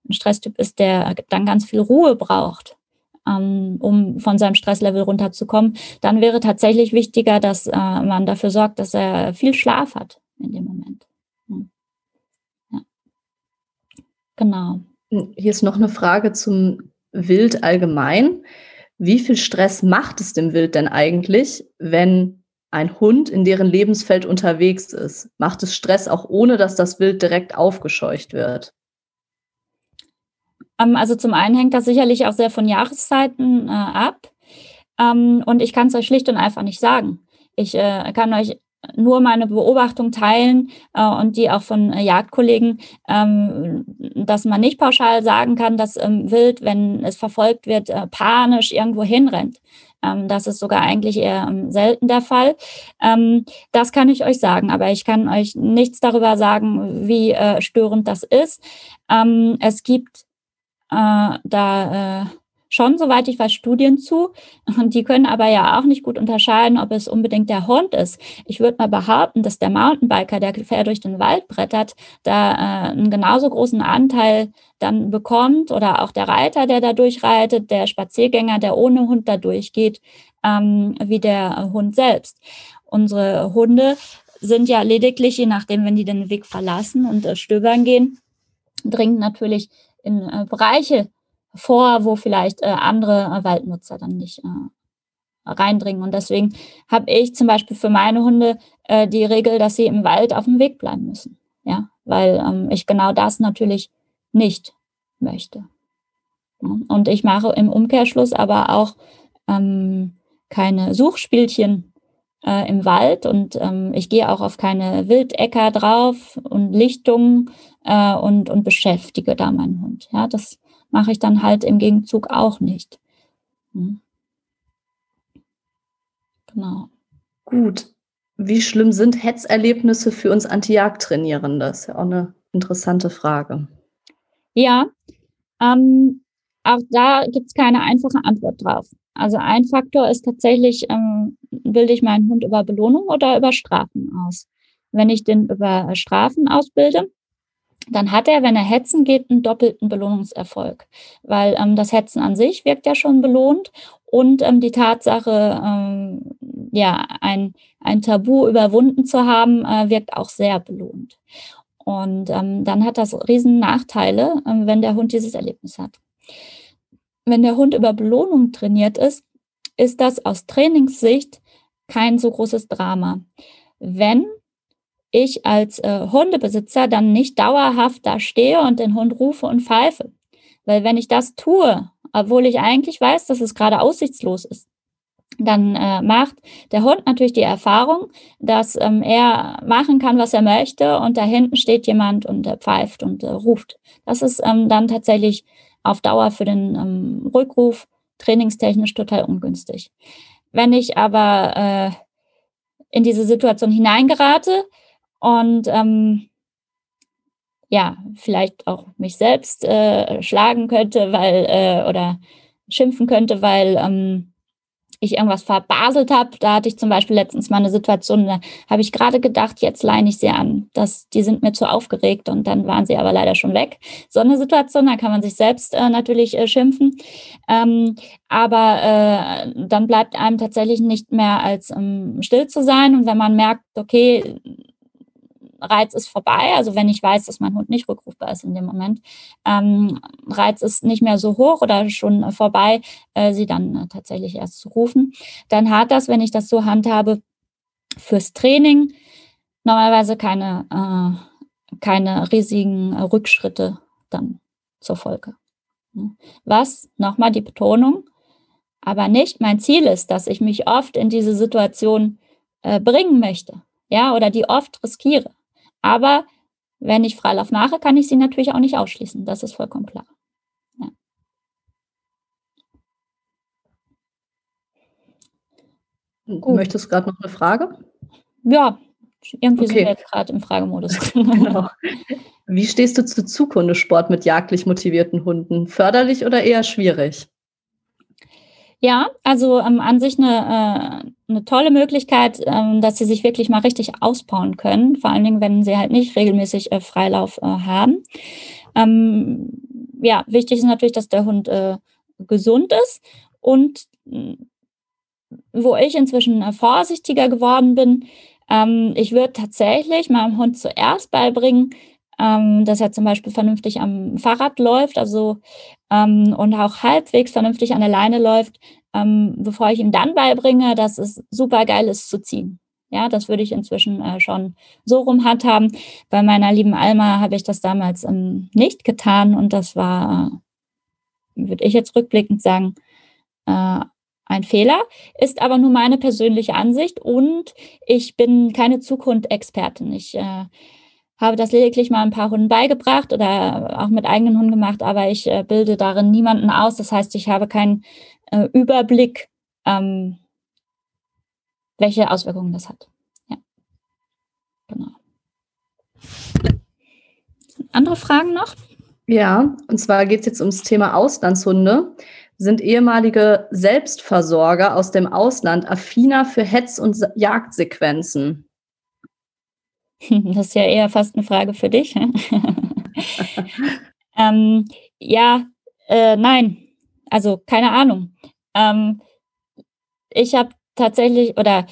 ein, Stresstyp ist, der dann ganz viel Ruhe braucht, ähm, um von seinem Stresslevel runterzukommen, dann wäre tatsächlich wichtiger, dass äh, man dafür sorgt, dass er viel Schlaf hat in dem Moment. Ja. Genau. Hier ist noch eine Frage zum Wild allgemein wie viel Stress macht es dem Wild denn eigentlich, wenn ein Hund in deren Lebensfeld unterwegs ist? Macht es Stress auch ohne, dass das Wild direkt aufgescheucht wird? Ähm, also zum einen hängt das sicherlich auch sehr von Jahreszeiten äh, ab. Ähm, und ich kann es euch schlicht und einfach nicht sagen. Ich äh, kann euch nur meine Beobachtung teilen äh, und die auch von äh, Jagdkollegen, ähm, dass man nicht pauschal sagen kann, dass ähm, Wild, wenn es verfolgt wird, äh, panisch irgendwo hinrennt. Ähm, das ist sogar eigentlich eher ähm, selten der Fall. Ähm, das kann ich euch sagen, aber ich kann euch nichts darüber sagen, wie äh, störend das ist. Ähm, es gibt äh, da äh, schon, soweit ich weiß, Studien zu. Und die können aber ja auch nicht gut unterscheiden, ob es unbedingt der Hund ist. Ich würde mal behaupten, dass der Mountainbiker, der quer durch den Wald brettert, da äh, einen genauso großen Anteil dann bekommt oder auch der Reiter, der da durchreitet, der Spaziergänger, der ohne Hund da durchgeht, ähm, wie der Hund selbst. Unsere Hunde sind ja lediglich, je nachdem, wenn die den Weg verlassen und äh, stöbern gehen, dringend natürlich in äh, Bereiche vor, wo vielleicht äh, andere äh, Waldnutzer dann nicht äh, reindringen. Und deswegen habe ich zum Beispiel für meine Hunde äh, die Regel, dass sie im Wald auf dem Weg bleiben müssen. Ja, weil ähm, ich genau das natürlich nicht möchte. Und ich mache im Umkehrschluss aber auch ähm, keine Suchspielchen äh, im Wald und ähm, ich gehe auch auf keine Wildäcker drauf und Lichtungen äh, und, und beschäftige da meinen Hund. Ja, das mache ich dann halt im Gegenzug auch nicht. Hm. Genau. Gut. Wie schlimm sind Hetzerlebnisse für uns Anti-Jagd-Trainierende? Das ist ja auch eine interessante Frage. Ja, ähm, auch da gibt es keine einfache Antwort drauf. Also ein Faktor ist tatsächlich, ähm, bilde ich meinen Hund über Belohnung oder über Strafen aus? Wenn ich den über Strafen ausbilde, dann hat er, wenn er hetzen geht, einen doppelten Belohnungserfolg, weil ähm, das Hetzen an sich wirkt ja schon belohnt und ähm, die Tatsache, ähm, ja, ein, ein Tabu überwunden zu haben, äh, wirkt auch sehr belohnt. Und ähm, dann hat das riesen Nachteile, ähm, wenn der Hund dieses Erlebnis hat. Wenn der Hund über Belohnung trainiert ist, ist das aus Trainingssicht kein so großes Drama. Wenn ich als äh, Hundebesitzer dann nicht dauerhaft da stehe und den Hund rufe und pfeife. Weil wenn ich das tue, obwohl ich eigentlich weiß, dass es gerade aussichtslos ist, dann äh, macht der Hund natürlich die Erfahrung, dass ähm, er machen kann, was er möchte und da hinten steht jemand und äh, pfeift und äh, ruft. Das ist ähm, dann tatsächlich auf Dauer für den ähm, Rückruf trainingstechnisch total ungünstig. Wenn ich aber äh, in diese Situation hineingerate, und ähm, ja, vielleicht auch mich selbst äh, schlagen könnte, weil äh, oder schimpfen könnte, weil ähm, ich irgendwas verbaselt habe. Da hatte ich zum Beispiel letztens mal eine Situation, da habe ich gerade gedacht, jetzt leine ich sie an. Das, die sind mir zu aufgeregt und dann waren sie aber leider schon weg. So eine Situation, da kann man sich selbst äh, natürlich äh, schimpfen. Ähm, aber äh, dann bleibt einem tatsächlich nicht mehr als ähm, still zu sein. Und wenn man merkt, okay, Reiz ist vorbei, also wenn ich weiß, dass mein Hund nicht rückrufbar ist in dem Moment, ähm, Reiz ist nicht mehr so hoch oder schon vorbei, äh, sie dann äh, tatsächlich erst zu rufen, dann hat das, wenn ich das so handhabe, fürs Training normalerweise keine, äh, keine riesigen äh, Rückschritte dann zur Folge. Was, nochmal die Betonung, aber nicht mein Ziel ist, dass ich mich oft in diese Situation äh, bringen möchte, ja, oder die oft riskiere. Aber wenn ich Freilauf mache, kann ich sie natürlich auch nicht ausschließen. Das ist vollkommen klar. Ja. Gut. Möchtest du gerade noch eine Frage? Ja, irgendwie okay. sind wir jetzt gerade im Fragemodus. genau. Wie stehst du zu Zukunftssport mit jagdlich motivierten Hunden? Förderlich oder eher schwierig? Ja, also ähm, an sich eine, äh, eine tolle Möglichkeit, ähm, dass sie sich wirklich mal richtig ausbauen können, vor allen Dingen, wenn sie halt nicht regelmäßig äh, Freilauf äh, haben. Ähm, ja, wichtig ist natürlich, dass der Hund äh, gesund ist und äh, wo ich inzwischen äh, vorsichtiger geworden bin, ähm, ich würde tatsächlich meinem Hund zuerst beibringen, ähm, dass er zum Beispiel vernünftig am Fahrrad läuft, also ähm, und auch halbwegs vernünftig an der Leine läuft, ähm, bevor ich ihm dann beibringe, dass es super geil ist zu ziehen. Ja, das würde ich inzwischen äh, schon so rum handhaben. Bei meiner lieben Alma habe ich das damals ähm, nicht getan und das war, äh, würde ich jetzt rückblickend sagen, äh, ein Fehler, ist aber nur meine persönliche Ansicht und ich bin keine Zukunft-Expertin. Ich äh, habe das lediglich mal ein paar Hunden beigebracht oder auch mit eigenen Hunden gemacht, aber ich äh, bilde darin niemanden aus. Das heißt, ich habe keinen äh, Überblick, ähm, welche Auswirkungen das hat. Ja, genau. Andere Fragen noch? Ja, und zwar geht es jetzt ums Thema Auslandshunde. Sind ehemalige Selbstversorger aus dem Ausland affiner für Hetz- und Jagdsequenzen? Das ist ja eher fast eine Frage für dich. ähm, ja, äh, nein. Also keine Ahnung. Ähm, ich habe tatsächlich, oder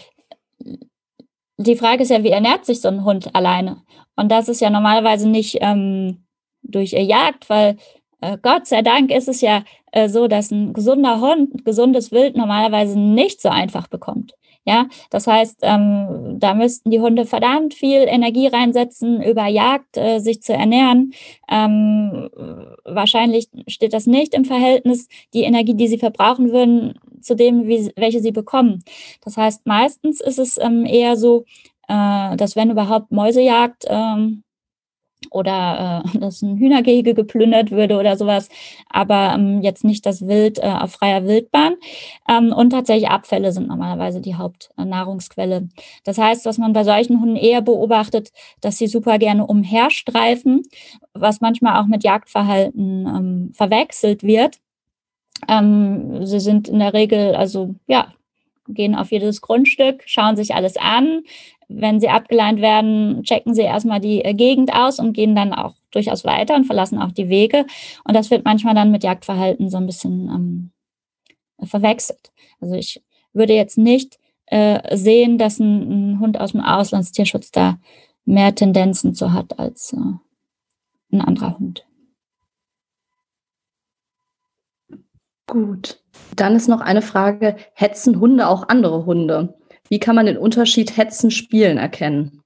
die Frage ist ja, wie ernährt sich so ein Hund alleine? Und das ist ja normalerweise nicht ähm, durch Jagd, weil äh, Gott sei Dank ist es ja äh, so, dass ein gesunder Hund, gesundes Wild normalerweise nicht so einfach bekommt. Ja, das heißt, ähm, da müssten die Hunde verdammt viel Energie reinsetzen, über Jagd äh, sich zu ernähren. Ähm, wahrscheinlich steht das nicht im Verhältnis, die Energie, die sie verbrauchen würden, zu dem, wie, welche sie bekommen. Das heißt, meistens ist es ähm, eher so, äh, dass wenn überhaupt Mäusejagd ähm, oder äh, dass ein Hühnergehege geplündert würde oder sowas, aber ähm, jetzt nicht das Wild äh, auf freier Wildbahn. Ähm, und tatsächlich Abfälle sind normalerweise die Hauptnahrungsquelle. Das heißt, was man bei solchen Hunden eher beobachtet, dass sie super gerne umherstreifen, was manchmal auch mit Jagdverhalten ähm, verwechselt wird. Ähm, sie sind in der Regel, also ja, gehen auf jedes Grundstück, schauen sich alles an, wenn sie abgeleint werden, checken sie erstmal die äh, Gegend aus und gehen dann auch durchaus weiter und verlassen auch die Wege. Und das wird manchmal dann mit Jagdverhalten so ein bisschen ähm, verwechselt. Also ich würde jetzt nicht äh, sehen, dass ein, ein, Hund aus dem Auslandstierschutz da mehr Tendenzen zu hat als äh, ein anderer Hund. Gut. Dann ist noch eine Frage, hetzen Hunde auch andere Hunde? Wie kann man den Unterschied Hetzen, Spielen erkennen?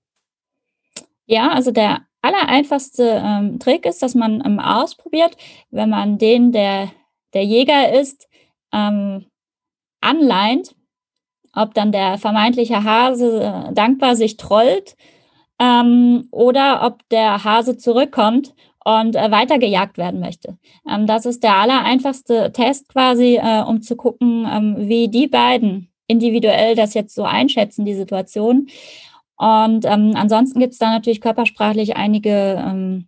Ja, also der allereinfachste ähm, Trick ist, dass man ähm, ausprobiert, wenn man den, der der Jäger ist, ähm, anleint, ob dann der vermeintliche Hase äh, dankbar sich trollt ähm, oder ob der Hase zurückkommt und äh, weitergejagt werden möchte. Ähm, das ist der allereinfachste Test quasi, äh, um zu gucken, ähm, wie die beiden individuell das jetzt so einschätzen, die Situation. Und ähm, ansonsten gibt es da natürlich körpersprachlich einige ähm,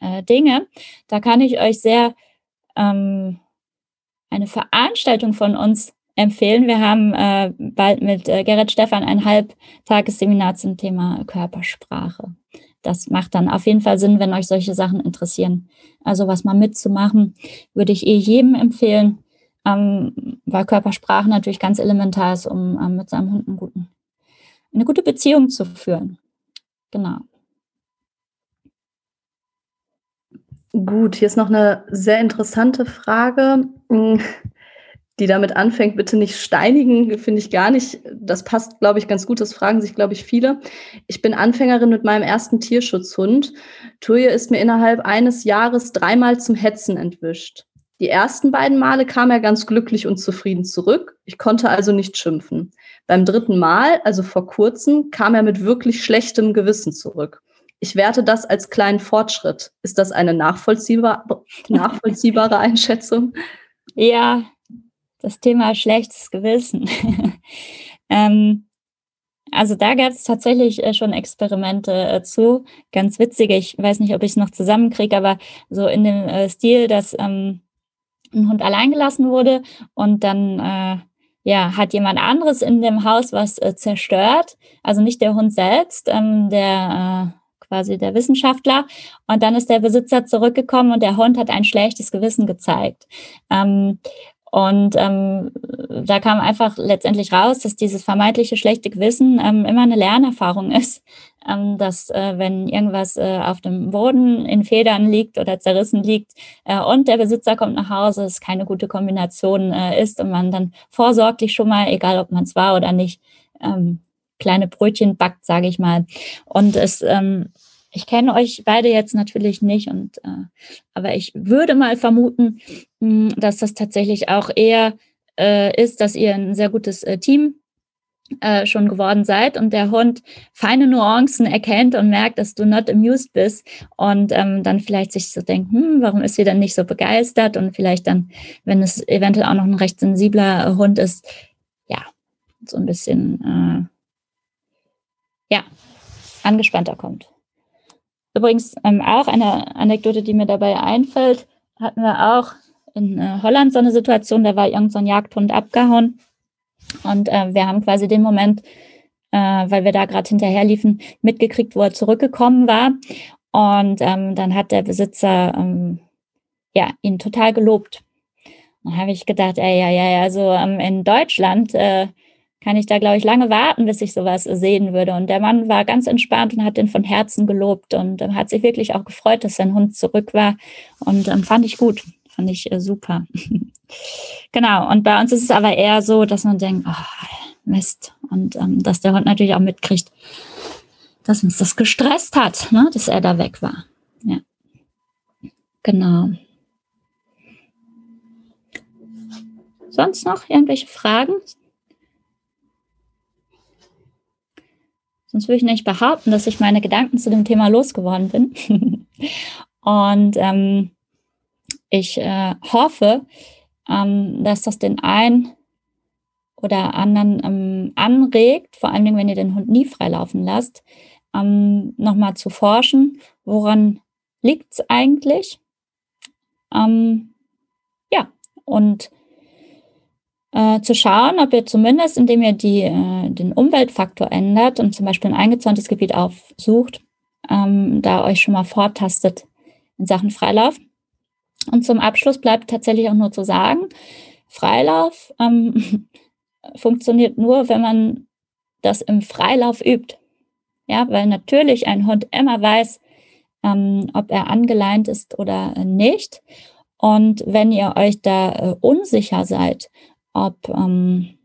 äh, Dinge. Da kann ich euch sehr ähm, eine Veranstaltung von uns empfehlen. Wir haben äh, bald mit äh, Gerrit Stefan ein Halbtagesseminar zum Thema Körpersprache. Das macht dann auf jeden Fall Sinn, wenn euch solche Sachen interessieren. Also was mal mitzumachen, würde ich eh jedem empfehlen, ähm, weil Körpersprache natürlich ganz elementar ist, um ähm, mit seinem Hund einen guten, eine gute Beziehung zu führen. Genau. Gut, hier ist noch eine sehr interessante Frage, hm, die damit anfängt, bitte nicht steinigen, finde ich gar nicht. Das passt, glaube ich, ganz gut. Das fragen sich, glaube ich, viele. Ich bin Anfängerin mit meinem ersten Tierschutzhund. Tuje ist mir innerhalb eines Jahres dreimal zum Hetzen entwischt. Die ersten beiden Male kam er ganz glücklich und zufrieden zurück. Ich konnte also nicht schimpfen. Beim dritten Mal, also vor kurzem, kam er mit wirklich schlechtem Gewissen zurück. Ich werte das als kleinen Fortschritt. Ist das eine nachvollziehbar, nachvollziehbare Einschätzung? Ja, das Thema schlechtes Gewissen. ähm, also da gab es tatsächlich äh, schon Experimente äh, zu. Ganz witzige, ich weiß nicht, ob ich es noch zusammenkriege, aber so in dem äh, Stil, dass ähm, ein Hund allein gelassen wurde und dann äh, ja, hat jemand anderes in dem Haus was äh, zerstört. Also nicht der Hund selbst, ähm, der äh, quasi der Wissenschaftler. Und dann ist der Besitzer zurückgekommen und der Hund hat ein schlechtes Gewissen gezeigt. Ähm, und ähm, da kam einfach letztendlich raus, dass dieses vermeintliche schlechte Gewissen ähm, immer eine Lernerfahrung ist, dass äh, wenn irgendwas äh, auf dem Boden in Federn liegt oder zerrissen liegt äh, und der Besitzer kommt nach Hause, es keine gute Kombination ist und man dann vorsorglich schon mal, egal ob man es war oder nicht, ähm, kleine Brötchen backt, sage ich mal. Und es, ähm, ich kenne euch beide jetzt natürlich nicht, und aber ich würde mal vermuten, hm, dass das tatsächlich auch eher ist, dass ihr ein sehr gutes Team äh, schon geworden seid und der Hund feine Nuancen erkennt und merkt, dass du not amused bist und ähm, dann vielleicht sich so denkt, hm, warum ist sie denn nicht so begeistert und vielleicht dann, wenn es eventuell auch noch ein recht sensibler Hund ist, ja, so ein bisschen äh, ja, angespannter kommt. Übrigens ähm, auch eine Anekdote, die mir dabei einfällt, hatten wir auch in äh, Holland so eine Situation, da war irgend so Jagdhund abgehauen und äh, wir haben quasi den Moment, äh, weil wir da gerade hinterher liefen, mitgekriegt, wo er zurückgekommen war und ähm, dann hat der Besitzer ähm, ja, ihn total gelobt. Dann habe ich gedacht, ey, ja, ja, ja, also ähm, in Deutschland äh, kann ich da, glaube ich, lange warten, bis ich sowas sehen würde. Und der Mann war ganz entspannt und hat den von Herzen gelobt und ähm, hat sich wirklich auch gefreut, dass sein Hund zurück war. Und ähm, fand ich gut, fand ich äh, super. genau. Und bei uns ist es aber eher so, dass man denkt, oh, Mist. Und ähm, dass der Hund natürlich auch mitkriegt, dass uns das gestresst hat, ne? dass er da weg war. Ja. Genau. Sonst noch irgendwelche Fragen? Sonst würde ich nicht behaupten, dass ich meine Gedanken zu dem Thema losgeworden bin. Und ähm, ich äh, hoffe, ähm, dass das den einen oder anderen ähm, anregt, vor allen Dingen, wenn ihr den Hund nie freilaufen lasst, ähm, nochmal zu forschen, woran liegt es eigentlich? Ähm, ja, und äh, zu schauen, ob ihr zumindest, indem ihr die, äh, den Umweltfaktor ändert und zum Beispiel ein eingezäuntes Gebiet aufsucht, ähm, da euch schon mal vortastet in Sachen Freilauf. Und zum Abschluss bleibt tatsächlich auch nur zu sagen, Freilauf ähm, funktioniert nur, wenn man das im Freilauf übt. Ja, weil natürlich ein Hund immer weiß, ähm, ob er angeleint ist oder nicht. Und wenn ihr euch da äh, unsicher seid, ob ähm,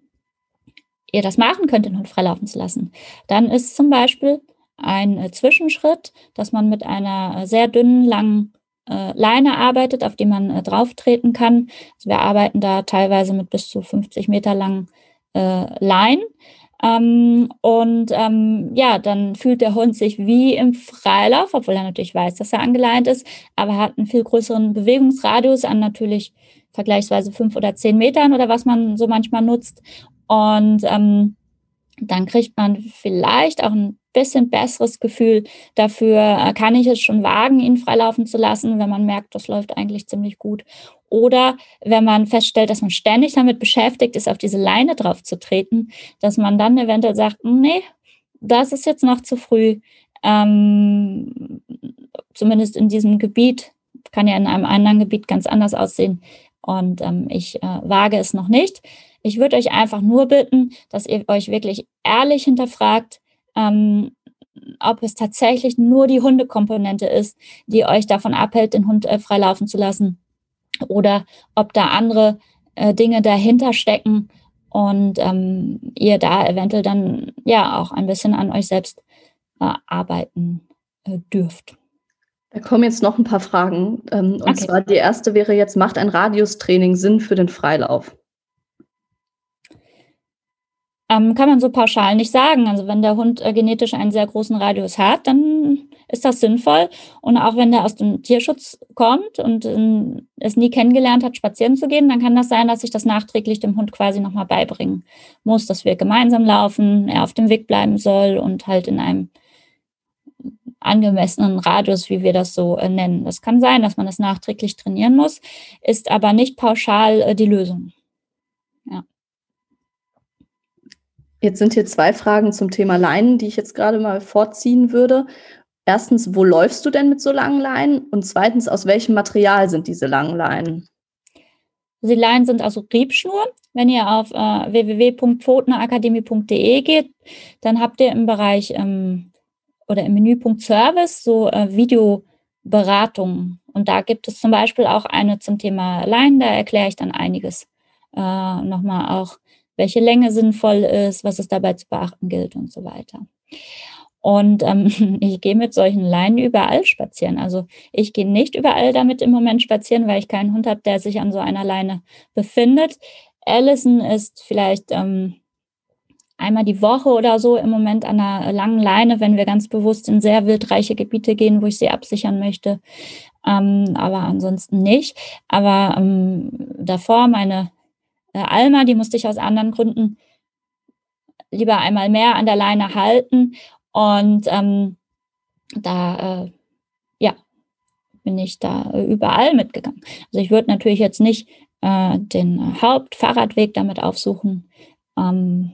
ihr das machen könnt, den Hund freilaufen zu lassen. Dann ist zum Beispiel ein äh, Zwischenschritt, dass man mit einer äh, sehr dünnen, langen äh, Leine arbeitet, auf die man äh, drauf treten kann. Also wir arbeiten da teilweise mit bis zu 50 Meter langen äh, Leinen. Ähm, und ähm, ja, dann fühlt der Hund sich wie im Freilauf, obwohl er natürlich weiß, dass er angeleint ist, aber hat einen viel größeren Bewegungsradius an natürlich vergleichsweise fünf oder zehn Metern oder was man so manchmal nutzt. Und ähm, dann kriegt man vielleicht auch ein bisschen besseres Gefühl dafür, äh, kann ich es schon wagen, ihn freilaufen zu lassen, wenn man merkt, das läuft eigentlich ziemlich gut. Oder wenn man feststellt, dass man ständig damit beschäftigt ist, auf diese Leine drauf zu treten, dass man dann eventuell sagt, nee, das ist jetzt noch zu früh. Ähm, zumindest in diesem Gebiet, kann ja in einem anderen Gebiet ganz anders aussehen. Und ähm, ich äh, wage es noch nicht. Ich würde euch einfach nur bitten, dass ihr euch wirklich ehrlich hinterfragt, ähm, ob es tatsächlich nur die Hundekomponente ist, die euch davon abhält, den Hund äh, frei laufen zu lassen, oder ob da andere äh, Dinge dahinter stecken und ähm, ihr da eventuell dann ja auch ein bisschen an euch selbst äh, arbeiten äh, dürft. Da kommen jetzt noch ein paar Fragen. Ähm, und okay. zwar die erste wäre jetzt, macht ein Radiustraining Sinn für den Freilauf? Ähm, kann man so pauschal nicht sagen. Also wenn der Hund äh, genetisch einen sehr großen Radius hat, dann ist das sinnvoll. Und auch wenn der aus dem Tierschutz kommt und äh, es nie kennengelernt hat, spazieren zu gehen, dann kann das sein, dass ich das nachträglich dem Hund quasi nochmal beibringen muss, dass wir gemeinsam laufen, er auf dem Weg bleiben soll und halt in einem angemessenen Radius, wie wir das so äh, nennen. Das kann sein, dass man das nachträglich trainieren muss, ist aber nicht pauschal äh, die Lösung. Ja. Jetzt sind hier zwei Fragen zum Thema Leinen, die ich jetzt gerade mal vorziehen würde. Erstens, wo läufst du denn mit so langen Leinen? Und zweitens, aus welchem Material sind diese langen Leinen? Die Leinen sind also Riebschnur. Wenn ihr auf äh, www.pfotenakademie.de geht, dann habt ihr im Bereich ähm, oder im Menüpunkt Service so äh, Videoberatungen. Und da gibt es zum Beispiel auch eine zum Thema Leinen. Da erkläre ich dann einiges äh, nochmal auch welche Länge sinnvoll ist, was es dabei zu beachten gilt und so weiter. Und ähm, ich gehe mit solchen Leinen überall spazieren. Also ich gehe nicht überall damit im Moment spazieren, weil ich keinen Hund habe, der sich an so einer Leine befindet. Allison ist vielleicht ähm, einmal die Woche oder so im Moment an einer langen Leine, wenn wir ganz bewusst in sehr wildreiche Gebiete gehen, wo ich sie absichern möchte. Ähm, aber ansonsten nicht. Aber ähm, davor meine äh, Alma, die musste ich aus anderen Gründen lieber einmal mehr an der Leine halten. Und ähm, da, äh, ja, bin ich da überall mitgegangen. Also ich würde natürlich jetzt nicht äh, den Hauptfahrradweg damit aufsuchen. Ähm,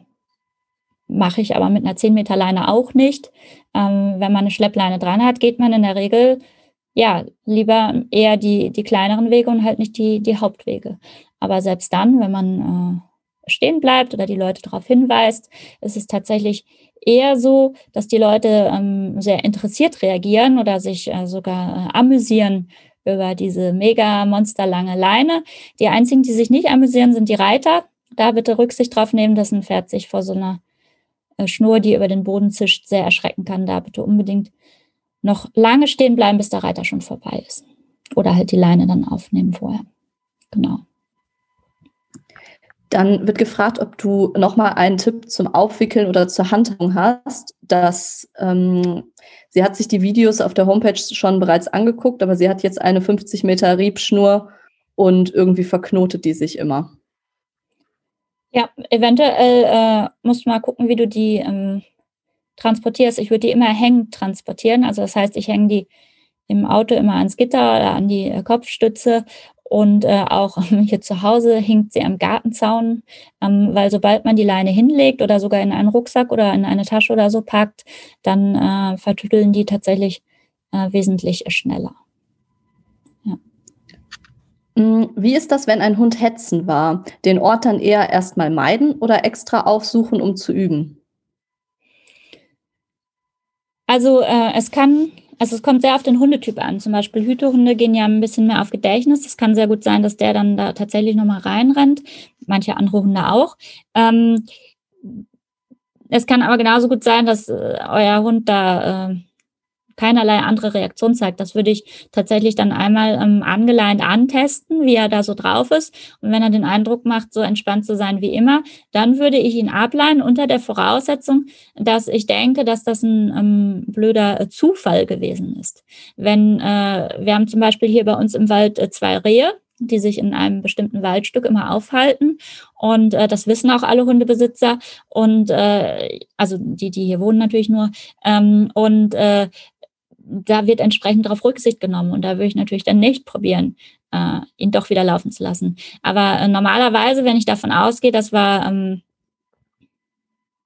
Mache ich aber mit einer 10 Meter Leine auch nicht. Ähm, wenn man eine Schleppleine dran hat, geht man in der Regel ja lieber eher die, die kleineren Wege und halt nicht die, die Hauptwege. Aber selbst dann, wenn man äh, stehen bleibt oder die Leute darauf hinweist, ist es tatsächlich eher so, dass die Leute ähm, sehr interessiert reagieren oder sich äh, sogar äh, amüsieren über diese mega monsterlange Leine. Die einzigen, die sich nicht amüsieren, sind die Reiter. Da bitte Rücksicht drauf nehmen, dass ein Pferd sich vor so einer äh, Schnur, die über den Boden zischt, sehr erschrecken kann. Da bitte unbedingt noch lange stehen bleiben, bis der Reiter schon vorbei ist. Oder halt die Leine dann aufnehmen vorher. Genau. Dann wird gefragt, ob du nochmal einen Tipp zum Aufwickeln oder zur Handhabung hast. Dass, ähm, sie hat sich die Videos auf der Homepage schon bereits angeguckt, aber sie hat jetzt eine 50 Meter Riebschnur und irgendwie verknotet die sich immer. Ja, eventuell äh, musst du mal gucken, wie du die ähm, transportierst. Ich würde die immer hängend transportieren. Also das heißt, ich hänge die im Auto immer ans Gitter oder an die äh, Kopfstütze und äh, auch hier zu Hause hinkt sie am Gartenzaun, ähm, weil sobald man die Leine hinlegt oder sogar in einen Rucksack oder in eine Tasche oder so packt, dann äh, vertütteln die tatsächlich äh, wesentlich schneller. Mm, wie ist das, wenn ein Hund hetzen war? Den Ort dann eher erstmal meiden oder extra aufsuchen, um zu üben? Also äh, es kann also es kommt sehr auf den Hundetyp an. Zum Beispiel Hütehunde gehen ja ein bisschen mehr auf Gedächtnis. Es kann sehr gut sein, dass der dann da tatsächlich nochmal reinrennt. Manche andere Hunde auch. Ähm, es kann aber genauso gut sein, dass äh, euer Hund da äh, keinerlei andere Reaktion zeigt. Das würde ich tatsächlich dann einmal ähm, angeleint antesten, wie er da so drauf ist. Und wenn er den Eindruck macht, so entspannt zu sein wie immer, dann würde ich ihn ableihen unter der Voraussetzung, dass ich denke, dass das ein ähm, blöder äh, Zufall gewesen ist. Wenn äh, wir haben zum Beispiel hier bei uns im Wald äh, zwei Rehe, die sich in einem bestimmten Waldstück immer aufhalten. Und äh, das wissen auch alle Hundebesitzer und äh, also die, die hier wohnen natürlich nur. Ähm, und äh, da wird entsprechend darauf Rücksicht genommen. Und da würde ich natürlich dann nicht probieren, äh, ihn doch wieder laufen zu lassen. Aber äh, normalerweise, wenn ich davon ausgehe, das war ähm,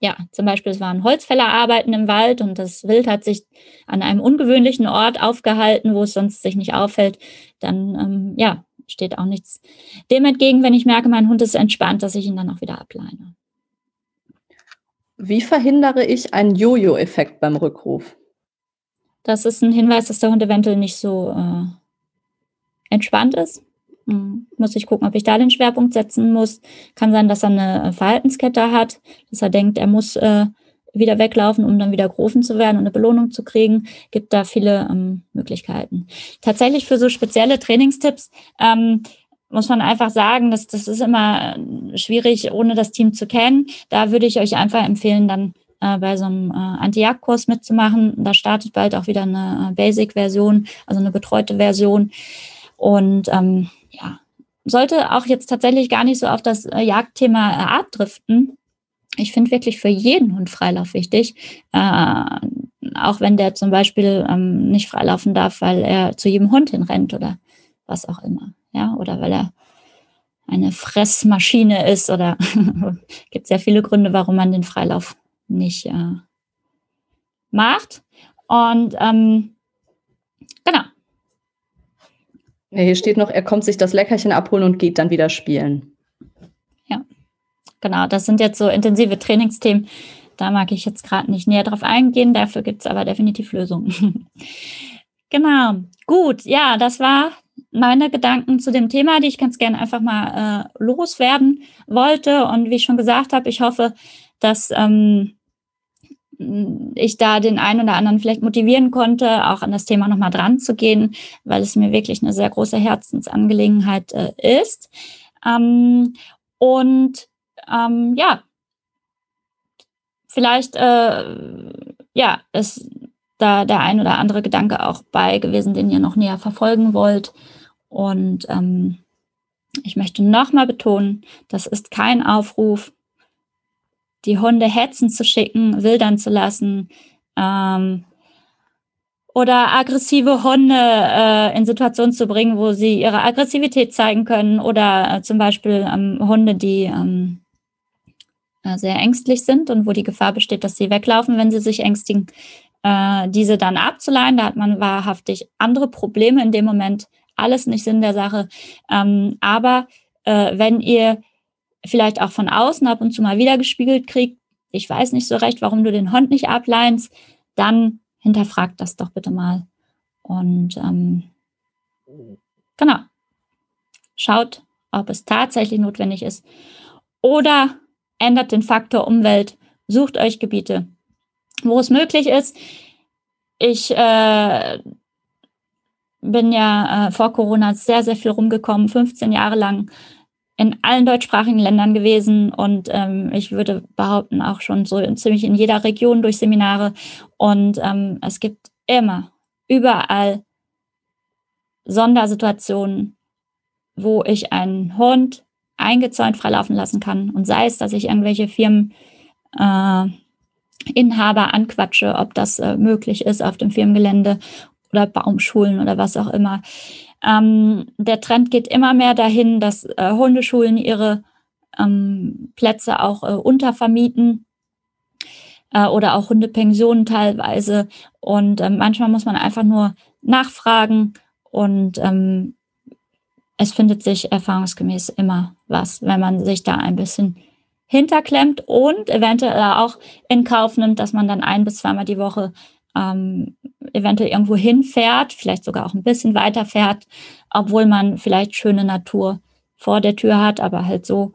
ja, zum Beispiel, es waren Holzfällerarbeiten im Wald und das Wild hat sich an einem ungewöhnlichen Ort aufgehalten, wo es sonst sich nicht auffällt, dann ähm, ja, steht auch nichts dem entgegen, wenn ich merke, mein Hund ist entspannt, dass ich ihn dann auch wieder ableine. Wie verhindere ich einen Jojo-Effekt beim Rückruf? Das ist ein Hinweis, dass der Hund eventuell nicht so äh, entspannt ist. Hm, muss ich gucken, ob ich da den Schwerpunkt setzen muss. Kann sein, dass er eine Verhaltenskette hat, dass er denkt, er muss äh, wieder weglaufen, um dann wieder gerufen zu werden und eine Belohnung zu kriegen. Gibt da viele ähm, Möglichkeiten. Tatsächlich für so spezielle Trainingstipps ähm, muss man einfach sagen, dass das ist immer schwierig, ohne das Team zu kennen. Da würde ich euch einfach empfehlen, dann äh, bei so einem äh, Anti-Jagd-Kurs mitzumachen. Da startet bald auch wieder eine äh, Basic-Version, also eine betreute Version. Und ähm, ja, sollte auch jetzt tatsächlich gar nicht so auf das äh, Jagdthema äh, abdriften. Ich finde wirklich für jeden Hund Freilauf wichtig. Äh, auch wenn der zum Beispiel ähm, nicht freilaufen darf, weil er zu jedem Hund hinrennt oder was auch immer. Ja, oder weil er eine Fressmaschine ist oder gibt sehr viele Gründe, warum man den Freilauf nicht äh, macht. Und ähm, genau, hier steht noch, er kommt sich das Leckerchen abholen und geht dann wieder spielen. Ja, genau. Das sind jetzt so intensive Trainingsthemen. Da mag ich jetzt gerade nicht näher drauf eingehen. Dafür gibt es aber definitiv Lösungen. genau. Gut. Ja, das war meine Gedanken zu dem Thema, die ich ganz gerne einfach mal äh, loswerden wollte. Und wie ich schon gesagt habe, ich hoffe, dass ähm, ich da den einen oder anderen vielleicht motivieren konnte, auch an das Thema nochmal dran zu gehen, weil es mir wirklich eine sehr große Herzensangelegenheit äh, ist. Ähm, und ähm, ja, vielleicht äh, ja, ist da der ein oder andere Gedanke auch bei gewesen, den ihr noch näher verfolgen wollt. Und ähm, ich möchte nochmal betonen, das ist kein Aufruf die Hunde hetzen zu schicken, wildern zu lassen ähm, oder aggressive Hunde äh, in Situationen zu bringen, wo sie ihre Aggressivität zeigen können oder äh, zum Beispiel ähm, Hunde, die ähm, äh, sehr ängstlich sind und wo die Gefahr besteht, dass sie weglaufen, wenn sie sich ängstigen, äh, diese dann abzuleihen. Da hat man wahrhaftig andere Probleme in dem Moment. Alles nicht Sinn der Sache. Ähm, aber äh, wenn ihr vielleicht auch von außen ab und zu mal wieder gespiegelt kriegt, ich weiß nicht so recht, warum du den Hund nicht ableinst, dann hinterfragt das doch bitte mal. Und ähm, genau, schaut, ob es tatsächlich notwendig ist. Oder ändert den Faktor Umwelt, sucht euch Gebiete, wo es möglich ist. Ich äh, bin ja äh, vor Corona sehr, sehr viel rumgekommen, 15 Jahre lang in allen deutschsprachigen Ländern gewesen und ähm, ich würde behaupten auch schon so in, ziemlich in jeder Region durch Seminare. Und ähm, es gibt immer, überall Sondersituationen, wo ich einen Hund eingezäunt freilaufen lassen kann. Und sei es, dass ich irgendwelche Firmen äh, anquatsche, ob das äh, möglich ist auf dem Firmengelände oder Baumschulen oder was auch immer. Ähm, der Trend geht immer mehr dahin, dass äh, Hundeschulen ihre ähm, Plätze auch äh, untervermieten äh, oder auch Hundepensionen teilweise. Und ähm, manchmal muss man einfach nur nachfragen und ähm, es findet sich erfahrungsgemäß immer was, wenn man sich da ein bisschen hinterklemmt und eventuell auch in Kauf nimmt, dass man dann ein bis zweimal die Woche ähm, eventuell irgendwo hinfährt, vielleicht sogar auch ein bisschen weiter fährt, obwohl man vielleicht schöne Natur vor der Tür hat, aber halt so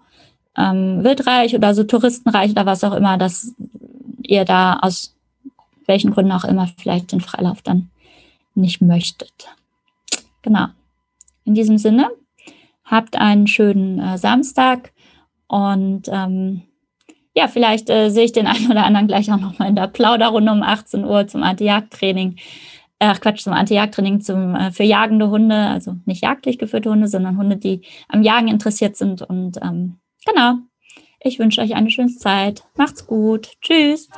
ähm, wildreich oder so touristenreich oder was auch immer, dass ihr da aus welchen Gründen auch immer vielleicht den Freilauf dann nicht möchtet. Genau. In diesem Sinne, habt einen schönen äh, Samstag und ähm, ja, vielleicht äh, sehe ich den einen oder anderen gleich auch nochmal in der Plauderrunde um 18 Uhr zum Anti-Jagd-Training. ach Quatsch, zum Anti-Jagd-Training äh, für jagende Hunde, also nicht jagdlich geführte Hunde, sondern Hunde, die am Jagen interessiert sind. Und ähm, genau, ich wünsche euch eine schöne Zeit. Macht's gut. Tschüss.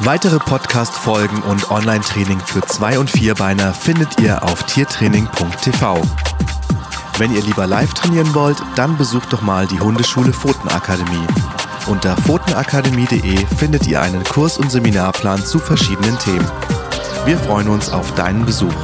Weitere Podcast-Folgen und Online-Training für Zwei- und Vierbeiner findet ihr auf tiertraining.tv. Wenn ihr lieber live trainieren wollt, dann besucht doch mal die Hundeschule Pfotenakademie. Unter pfotenakademie.de findet ihr einen Kurs- und Seminarplan zu verschiedenen Themen. Wir freuen uns auf deinen Besuch.